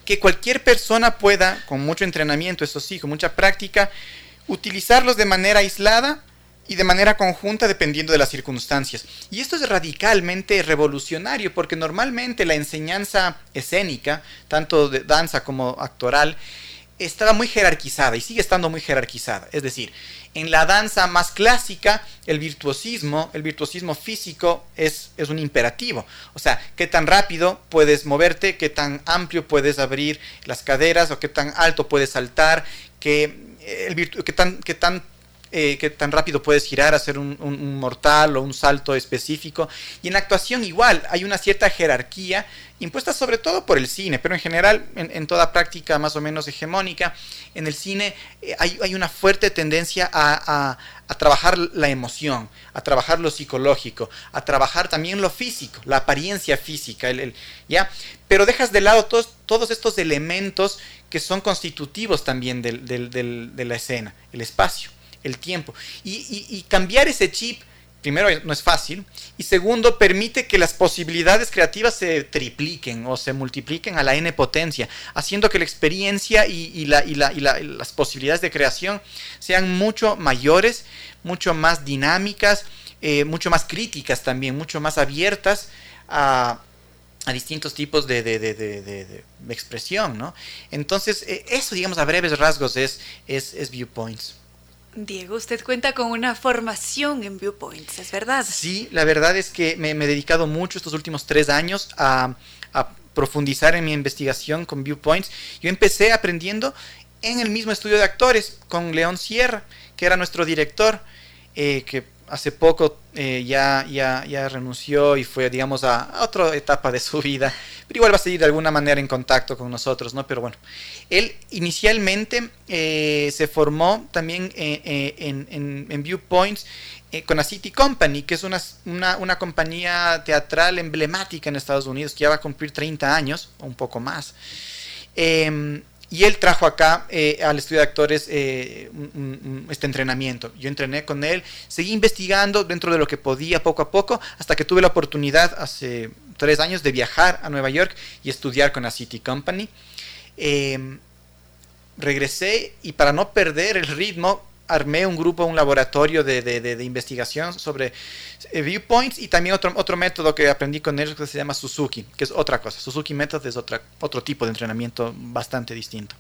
que cualquier persona pueda, con mucho entrenamiento, eso sí, con mucha práctica, utilizarlos de manera aislada y de manera conjunta dependiendo de las circunstancias. Y esto es radicalmente revolucionario porque normalmente la enseñanza escénica, tanto de danza como actoral, estaba muy jerarquizada y sigue estando muy jerarquizada. Es decir, en la danza más clásica, el virtuosismo, el virtuosismo físico es, es un imperativo. O sea, qué tan rápido puedes moverte, qué tan amplio puedes abrir las caderas o qué tan alto puedes saltar, qué, el qué tan, qué tan eh, qué tan rápido puedes girar, hacer un, mortal o un salto específico. Y en la actuación igual, hay una cierta jerarquía impuesta sobre todo por el cine, pero en general en, toda práctica más o menos hegemónica, en el cine eh, hay, una fuerte tendencia a, trabajar la emoción, a trabajar lo psicológico, a trabajar también lo físico, la apariencia física, ¿ya? Pero dejas de lado todos, estos elementos que son constitutivos también de la escena, el espacio el tiempo. Y, cambiar ese chip, primero, no es fácil, y segundo, permite que las posibilidades creativas se tripliquen o se multipliquen a la n potencia, haciendo que la experiencia y, las posibilidades de creación sean mucho mayores, mucho más dinámicas, eh, mucho más críticas también, mucho más abiertas a, distintos tipos de, expresión, ¿no? Entonces, eh, eso, digamos, a breves rasgos es, es Viewpoints. Diego, usted cuenta con una formación en Viewpoints, ¿es verdad? Sí, la verdad es que me, he dedicado mucho estos últimos tres años a, profundizar en mi investigación con Viewpoints. Yo empecé aprendiendo en el mismo estudio de actores con León Sierra, que era nuestro director, eh, que hace poco eh, ya, ya, ya renunció y fue, digamos, a, otra etapa de su vida, pero igual va a seguir de alguna manera en contacto con nosotros, ¿no? Pero bueno, él inicialmente eh, se formó también eh, en, en, Viewpoints con la City Company, que es una, una, una, compañía teatral emblemática en Estados Unidos, que ya va a cumplir 30 años, o un poco más. Y él trajo acá eh, al estudio de actores eh, este entrenamiento. Yo entrené con él, seguí investigando dentro de lo que podía poco a poco, hasta que tuve la oportunidad hace tres años de viajar a Nueva York y estudiar con la City Company. Em, regresé y para no perder el ritmo, armé un grupo, un laboratorio de, de, investigación sobre eh, viewpoints y también otro, otro método que aprendí con ellos que se llama Suzuki, que es otra cosa. Suzuki Method es otra, otro tipo de entrenamiento bastante distinto.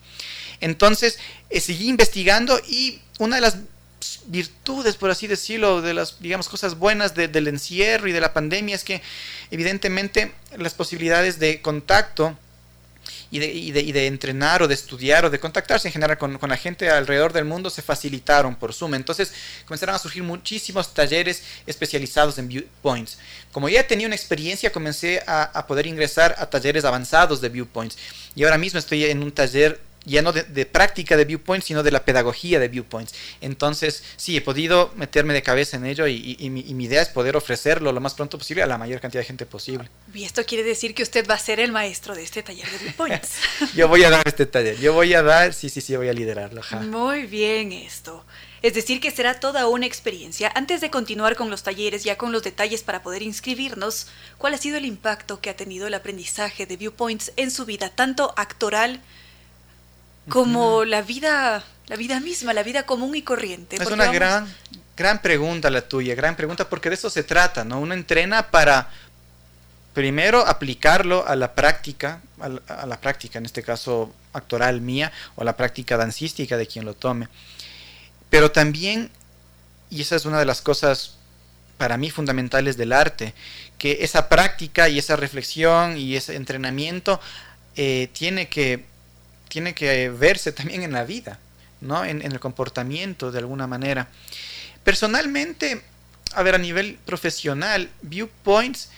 Entonces, eh, seguí investigando y una de las virtudes, por así decirlo, de las, digamos, cosas buenas del encierro y de la pandemia es que evidentemente las posibilidades de contacto y de, y, de, y de, entrenar o de estudiar o de contactarse en general con, la gente alrededor del mundo se facilitaron por Zoom. Entonces comenzaron a surgir muchísimos talleres especializados en viewpoints. Como ya tenía una experiencia, comencé a poder ingresar a talleres avanzados de viewpoints. Y ahora mismo estoy en un taller ya no de, práctica de viewpoints, sino de la pedagogía de viewpoints. Entonces, sí, he podido meterme de cabeza en ello y, mi, idea es poder ofrecerlo lo más pronto posible a la mayor cantidad de gente posible. Y esto quiere decir que usted va a ser el maestro de este taller de viewpoints. yo voy a dar este taller, yo voy a dar, sí, sí, sí, voy a liderarlo. Muy bien esto. Es decir, que será toda una experiencia. Antes de continuar con los talleres, ya con los detalles para poder inscribirnos, ¿cuál ha sido el impacto que ha tenido el aprendizaje de Viewpoints en su vida, tanto actoral como la vida, la vida misma, la vida común y corriente. Es una gran, gran pregunta la tuya, gran pregunta, porque de eso se trata, ¿no? Uno entrena para primero aplicarlo a la práctica, a la, práctica, en este caso actoral mía, o a la práctica dancística de quien lo tome. Pero también, y esa es una de las cosas para mí fundamentales del arte, que esa práctica y esa reflexión y ese entrenamiento eh, tiene que tiene que verse también en la vida, ¿no? En, el comportamiento de alguna manera. Personalmente, a ver, a nivel profesional, Viewpoints,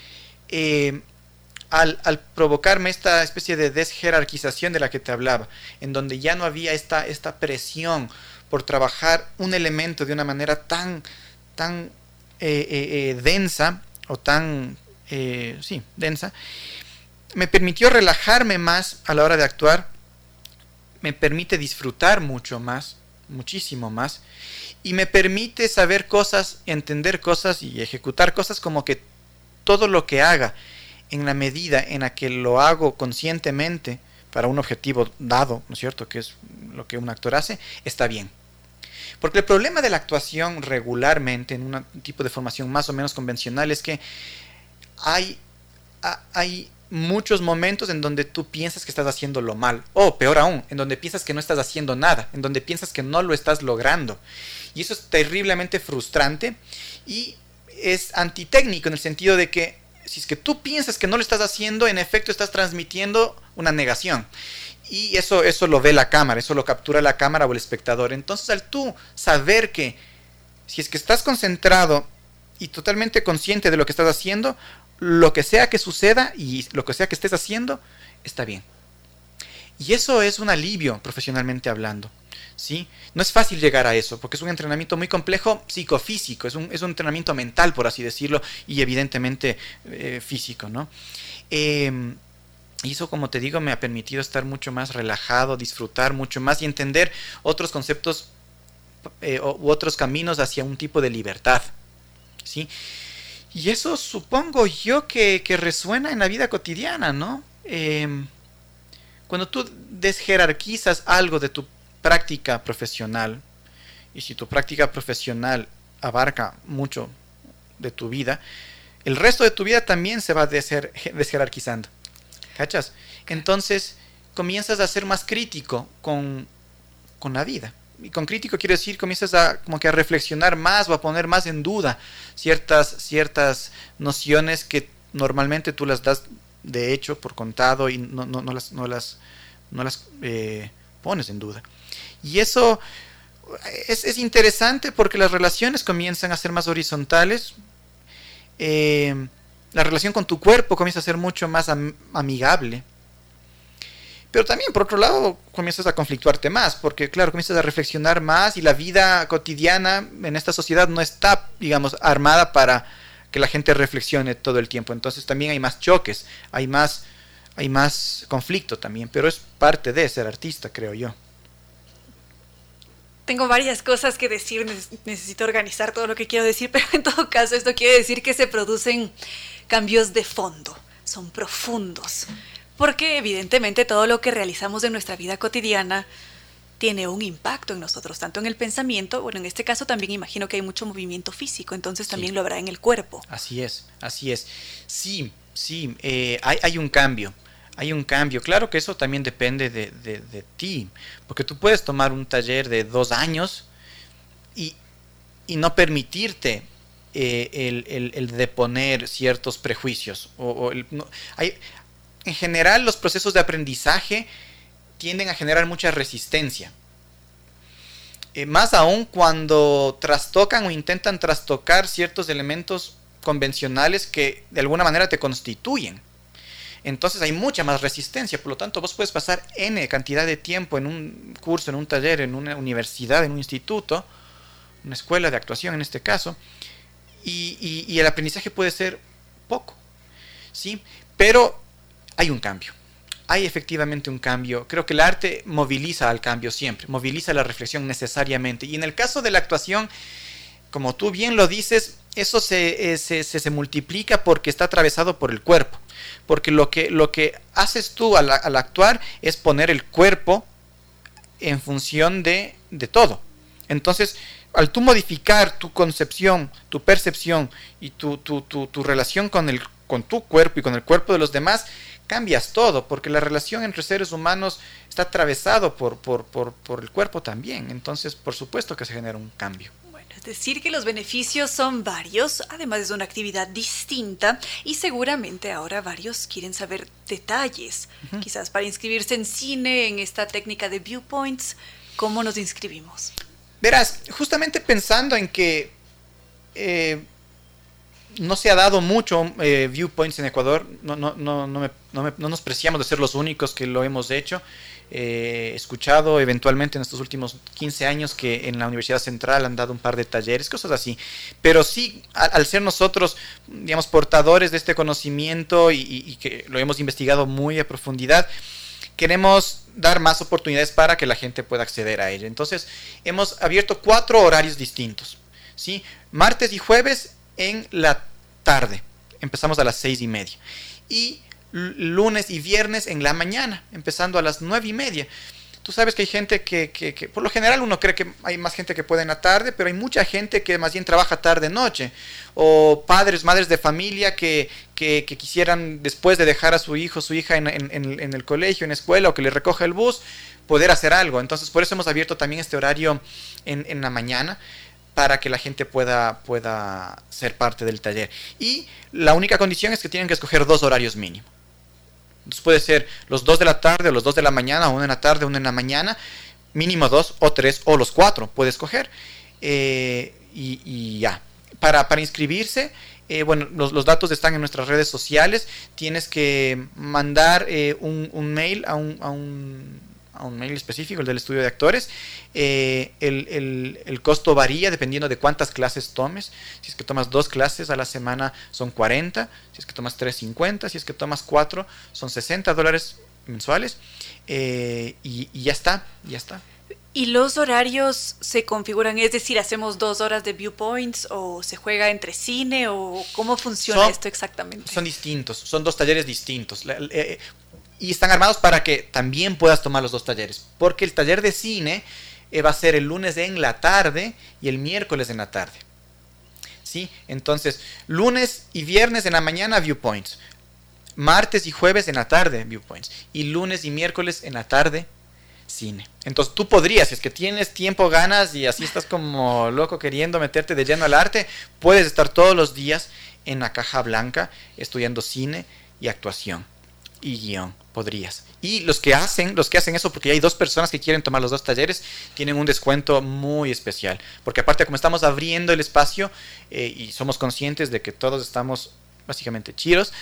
eh, al, provocarme esta especie de desjerarquización de la que te hablaba, en donde ya no había esta, esta presión por trabajar un elemento de una manera tan, tan eh, eh, densa, o tan, sí, densa, me permitió relajarme más a la hora de actuar me permite disfrutar mucho más, muchísimo más, y me permite saber cosas, entender cosas y ejecutar cosas como que todo lo que haga, en la medida en la que lo hago conscientemente para un objetivo dado, ¿no es cierto?, que es lo que un actor hace, está bien. Porque el problema de la actuación regularmente en un tipo de formación más o menos convencional es que hay, hay muchos momentos en donde tú piensas que estás haciendo lo mal, o peor aún, en donde piensas que no estás haciendo nada, en donde piensas que no lo estás logrando. Y eso es terriblemente frustrante y es antitécnico en el sentido de que si es que tú piensas que no lo estás haciendo, en efecto estás transmitiendo una negación. Y eso, eso lo ve la cámara, eso lo captura la cámara o el espectador. Entonces al tú saber que Si es que estás concentrado y totalmente consciente de lo que estás haciendo, lo que sea que suceda y lo que sea que estés haciendo, está bien. Y eso es un alivio profesionalmente hablando. ¿sí? No es fácil llegar a eso, porque es un entrenamiento muy complejo psicofísico, es un, es un entrenamiento mental, por así decirlo, y evidentemente eh, físico, ¿no? Em, y eso, como te digo, me ha permitido estar mucho más relajado, disfrutar mucho más y entender otros conceptos eh, u otros caminos hacia un tipo de libertad. ¿sí? Y eso supongo yo que, resuena en la vida cotidiana, ¿no? Em, cuando tú desjerarquizas algo de tu práctica profesional, y si tu práctica profesional abarca mucho de tu vida, el resto de tu vida también se va desjerarquizando. ¿Cachas? Entonces comienzas a ser más crítico con, con la vida. Y con crítico quiero decir, comienzas a como que a reflexionar más o a poner más en duda ciertas, ciertas nociones que normalmente tú las das de hecho por contado y no, no, no las, no las, no las eh, pones en duda. Y eso es, es, interesante porque las relaciones comienzan a ser más horizontales. Eh, la relación con tu cuerpo comienza a ser mucho más amigable. Pero también, por otro lado, comienzas a conflictuarte más, porque claro, comienzas a reflexionar más y la vida cotidiana en esta sociedad no está, digamos, armada para que la gente reflexione todo el tiempo. Entonces también hay más choques, hay más, hay más conflicto también, pero es parte de ser artista, creo yo. Tengo varias cosas que decir, necesito organizar todo lo que quiero decir, pero en todo caso esto quiere decir que se producen cambios de fondo, son profundos, porque evidentemente todo lo que realizamos en nuestra vida cotidiana tiene un impacto en nosotros, tanto en el pensamiento, bueno, en este caso también imagino que hay mucho movimiento físico, entonces también lo habrá en el cuerpo. Así es, así es. Sí, sí, eh, hay, hay, un cambio, hay un cambio. Claro que eso también depende de, de, ti, porque tú puedes tomar un taller de dos años y, y no permitirte eh, el, el, el, deponer ciertos prejuicios. O, hay, en general, los procesos de aprendizaje tienden a generar mucha resistencia. Eh, más aún cuando trastocan o intentan trastocar ciertos elementos convencionales que de alguna manera te constituyen. Entonces hay mucha más resistencia, por lo tanto vos puedes pasar n cantidad de tiempo en un curso, en un taller, en una universidad, en un instituto, una escuela de actuación en este caso, y, el aprendizaje puede ser poco, ¿sí? Pero hay un cambio hay efectivamente un cambio. Creo que el arte moviliza al cambio siempre, moviliza la reflexión necesariamente. Y en el caso de la actuación, como tú bien lo dices, eso se, eh, multiplica porque está atravesado por el cuerpo. Porque lo que, lo que haces tú al, actuar es poner el cuerpo en función de, de todo. Entonces, al tú modificar tu concepción, tu percepción y tu, tu, tu, relación con, el, con tu cuerpo y con el cuerpo de los demás, cambias todo, porque la relación entre seres humanos está atravesado por, por, por, por el cuerpo también. Entonces, por supuesto que se genera un cambio. Bueno, es decir, que los beneficios son varios, además es una actividad distinta y seguramente ahora varios quieren saber detalles. Quizás para inscribirse en cine, en esta técnica de viewpoints, ¿cómo nos inscribimos? Verás, justamente pensando en que eh, no se ha dado mucho eh, viewpoints en Ecuador, no, no, no, no, nos preciamos de ser los únicos que lo hemos hecho. Eh, escuchado eventualmente en estos últimos 15 años que en la Universidad Central han dado un par de talleres, cosas así. Pero sí, al, ser nosotros, digamos, portadores de este conocimiento y que lo hemos investigado muy a profundidad, queremos dar más oportunidades para que la gente pueda acceder a ella. Entonces, hemos abierto cuatro horarios distintos. ¿sí? Martes y jueves en la tarde. Empezamos a las seis y media. Y lunes y viernes en la mañana, empezando a las nueve y media. Tú sabes que hay gente que, que, por lo general uno cree que hay más gente que puede en la tarde, pero hay mucha gente que más bien trabaja tarde-noche. O padres, madres de familia que, que, quisieran, después de dejar a su hijo, su hija en, en, el colegio, en la escuela, o que le recoja el bus, poder hacer algo. Entonces, por eso hemos abierto también este horario en, en la mañana para que la gente pueda, pueda ser parte del taller. Y la única condición es que tienen que escoger dos horarios. Entonces puede ser los 2 de la tarde o los 2 de la mañana, o en la tarde, una en la mañana, mínimo dos o tres o los cuatro, puede escoger. Eh, y, ya. Para, para inscribirse, eh, bueno, los, datos están en nuestras redes sociales. Tienes que mandar eh, un, mail a un, a, un, mail específico, el del estudio de actores. Eh, el, el, costo varía dependiendo de cuántas clases tomes. Si es que tomas dos clases a la semana son 40, si es que tomas tres, 50, si es que tomas cuatro son 60 dólares mensuales. y, y ya está, ya está. ¿Y los horarios se configuran? Es decir, ¿hacemos dos horas de viewpoints o se juega entre cine o cómo funciona esto exactamente? Son distintos, son dos talleres distintos. Eh, y están armados para que también puedas tomar los dos talleres. Porque el taller de cine eh, va a ser el lunes en la tarde y el miércoles en la tarde. ¿Sí? Entonces, lunes y viernes en la mañana, viewpoints. Martes y jueves en la tarde, viewpoints. Y lunes y miércoles en la tarde, cine. Entonces tú podrías, si es que tienes tiempo, ganas y así estás como loco queriendo meterte de lleno al arte, puedes estar todos los días en la caja blanca estudiando cine y actuación y guion, podrías. Y los que hacen, los que hacen eso, porque hay dos personas que quieren tomar los dos talleres, tienen un descuento muy especial. Porque aparte, como estamos abriendo el espacio eh, y somos conscientes de que todos estamos básicamente chiros.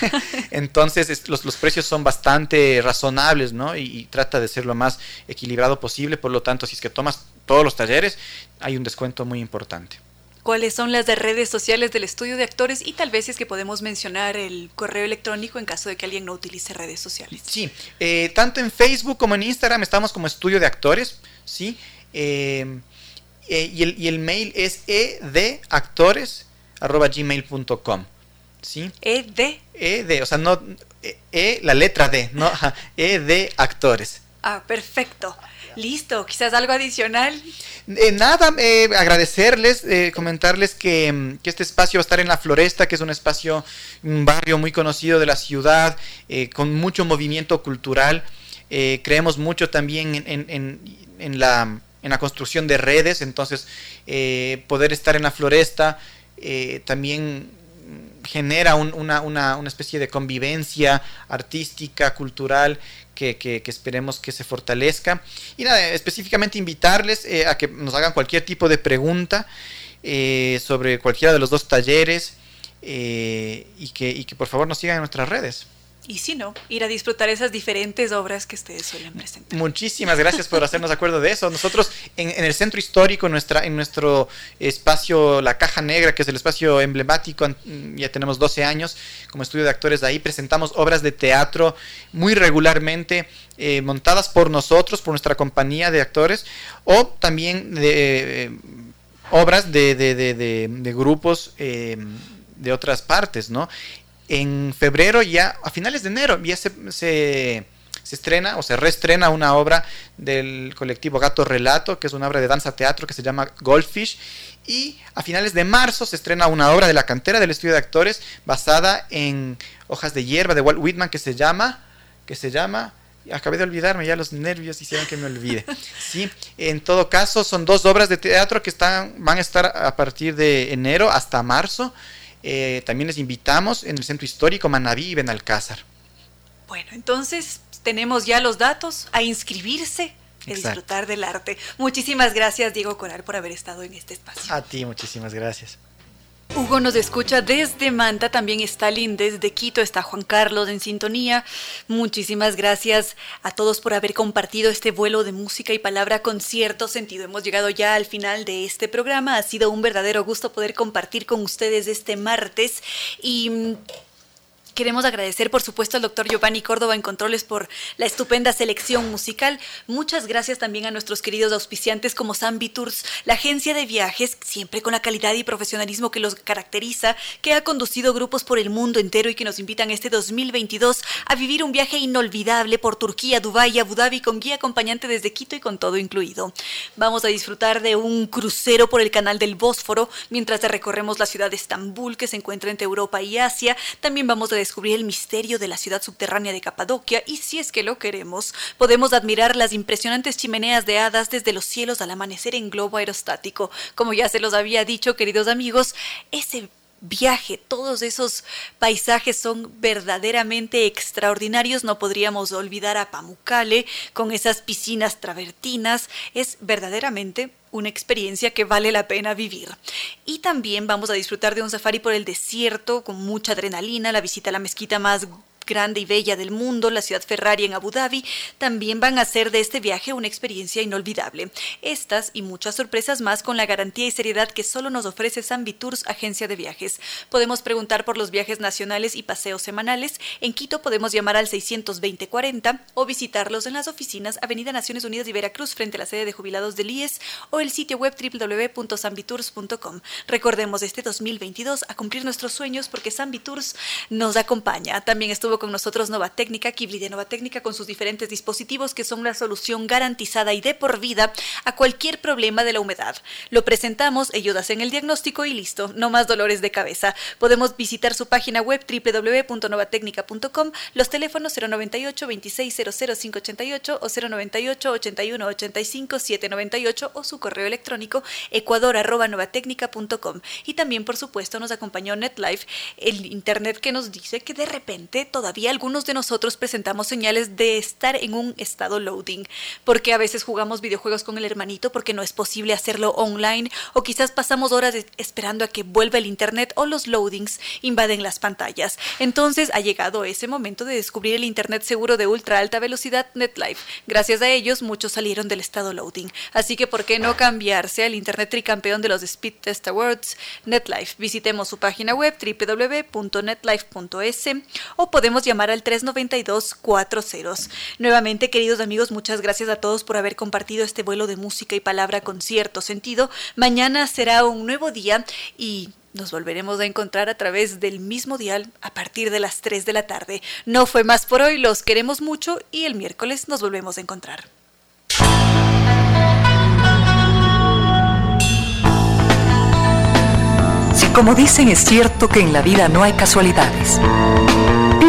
Entonces los, los, precios son bastante razonables, ¿no? Y, trata de ser lo más equilibrado posible. Por lo tanto, si es que tomas todos los talleres, hay un descuento muy importante. ¿Cuáles son las de redes sociales del estudio de actores? Y tal vez es que podemos mencionar el correo electrónico en caso de que alguien no utilice redes sociales. Sí, eh, tanto en Facebook como en Instagram estamos como estudio de actores, ¿sí? Eh, eh, y, el, y, el, mail es edactores.gmail.com. ¿sí? E de. E de, o sea, no. E, e la letra D, ¿no? E de actores. Ah, perfecto. Listo, quizás algo adicional. Eh, nada, eh, agradecerles, eh, comentarles que, que, este espacio va a estar en La Floresta, que es un espacio, un barrio muy conocido de la ciudad, con mucho movimiento cultural. creemos mucho también en, la, construcción de redes, entonces poder estar en La Floresta también genera una, una, especie de convivencia artística, cultural, que, esperemos que se fortalezca. Y nada, específicamente invitarles eh, a que nos hagan cualquier tipo de pregunta eh, sobre cualquiera de los dos talleres eh, y, que, y que por favor nos sigan en nuestras redes y si no, ir a disfrutar esas diferentes obras que ustedes suelen presentar. Muchísimas gracias por hacernos acuerdo de eso. Nosotros en, el centro histórico, nuestra, en nuestro espacio La Caja Negra, que es el espacio emblemático, ya tenemos 12 años como estudio de actores de ahí, presentamos obras de teatro muy regularmente. Eh, montadas por nosotros, por nuestra compañía de actores, o también de eh, obras de, de, de grupos eh, de otras partes, ¿no? En febrero ya, a finales de enero, ya se, se, estrena o se reestrena una obra del colectivo Gato Relato, que es una obra de danza teatro que se llama Goldfish. Y a finales de marzo se estrena una obra de la cantera del estudio de actores basada en hojas de hierba de Walt Whitman que se llama, que se llama, acabé de olvidarme, ya los nervios hicieron que me olvide. Sí, en todo caso son dos obras de teatro que están, van a estar a partir de enero hasta marzo. Eh, también les invitamos en el Centro Histórico Manabí y Benalcázar. Bueno, entonces tenemos ya los datos a inscribirse y disfrutar del arte. Muchísimas gracias, Diego Coral, por haber estado en este espacio. A ti, muchísimas gracias. Hugo nos escucha desde Manta, también Stalin desde Quito, está Juan Carlos en sintonía. Muchísimas gracias a todos por haber compartido este vuelo de música y palabra con cierto sentido. Hemos llegado ya al final de este programa. Ha sido un verdadero gusto poder compartir con ustedes este martes y Queremos agradecer, por supuesto, al doctor Giovanni Córdoba en Controles por la estupenda selección musical. Muchas gracias también a nuestros queridos auspiciantes como Zambi Tours, la agencia de viajes, siempre con la calidad y profesionalismo que los caracteriza, que ha conducido grupos por el mundo entero y que nos invitan este 2022 a vivir un viaje inolvidable por Turquía, Dubái Abu Dhabi con guía acompañante desde Quito y con todo incluido. Vamos a disfrutar de un crucero por el canal del Bósforo mientras recorremos la ciudad de Estambul que se encuentra entre Europa y Asia. También vamos a descubrir el misterio de la ciudad subterránea de Capadocia y si es que lo queremos, podemos admirar las impresionantes chimeneas de hadas desde los cielos al amanecer en globo aerostático. Como ya se los había dicho, queridos amigos, ese viaje, todos esos paisajes son verdaderamente extraordinarios. No podríamos olvidar a Pamukkale con esas piscinas travertinas. Es verdaderamente una experiencia que vale la pena vivir. Y también vamos a disfrutar de un safari por el desierto con mucha adrenalina, la visita a la mezquita más grande y bella del mundo, la ciudad Ferrari en Abu Dhabi, también van a hacer de este viaje una experiencia inolvidable. Estas y muchas sorpresas más con la garantía y seriedad que solo nos ofrece San Tours, agencia de viajes. Podemos preguntar por los viajes nacionales y paseos semanales. En Quito podemos llamar al 620-40 o visitarlos en las oficinas Avenida Naciones Unidas y Veracruz frente a la sede de jubilados del IES o el sitio web www.sanvitours.com. Recordemos este 2022 a cumplir nuestros sueños porque San Tours nos acompaña. También estuvo con nosotros Nova Técnica, Kibli de Nova Técnica, con sus diferentes dispositivos que son la solución garantizada y de por vida a cualquier problema de la humedad. Lo presentamos, ellos hacen el diagnóstico y listo, no más dolores de cabeza. Podemos visitar su página web www.novatecnica.com, los teléfonos 098 2600 588 o 098 81 85 798 o su correo electrónico ecuador.novatecnica.com. Y también, por supuesto, nos acompañó NetLife, el internet que nos dice que de repente todavía algunos de nosotros presentamos señales de estar en un estado loading, porque a veces jugamos videojuegos con el hermanito porque no es posible hacerlo online o quizás pasamos horas esperando a que vuelva el internet o los loadings invaden las pantallas. Entonces ha llegado ese momento de descubrir el internet seguro de ultra alta velocidad NetLife. Gracias a ellos muchos salieron del estado loading. Así que ¿por qué no cambiarse al internet tricampeón de los Speed Test Awards NetLife? Visitemos su página web www.netlife.es o llamar al 392-40. Nuevamente, queridos amigos, muchas gracias a todos por haber compartido este vuelo de música y palabra con cierto sentido. Mañana será un nuevo día y nos volveremos a encontrar a través del mismo dial a partir de las 3 de la tarde. No fue más por hoy, los queremos mucho y el miércoles nos volvemos a encontrar. Si como dicen es cierto que en la vida no hay casualidades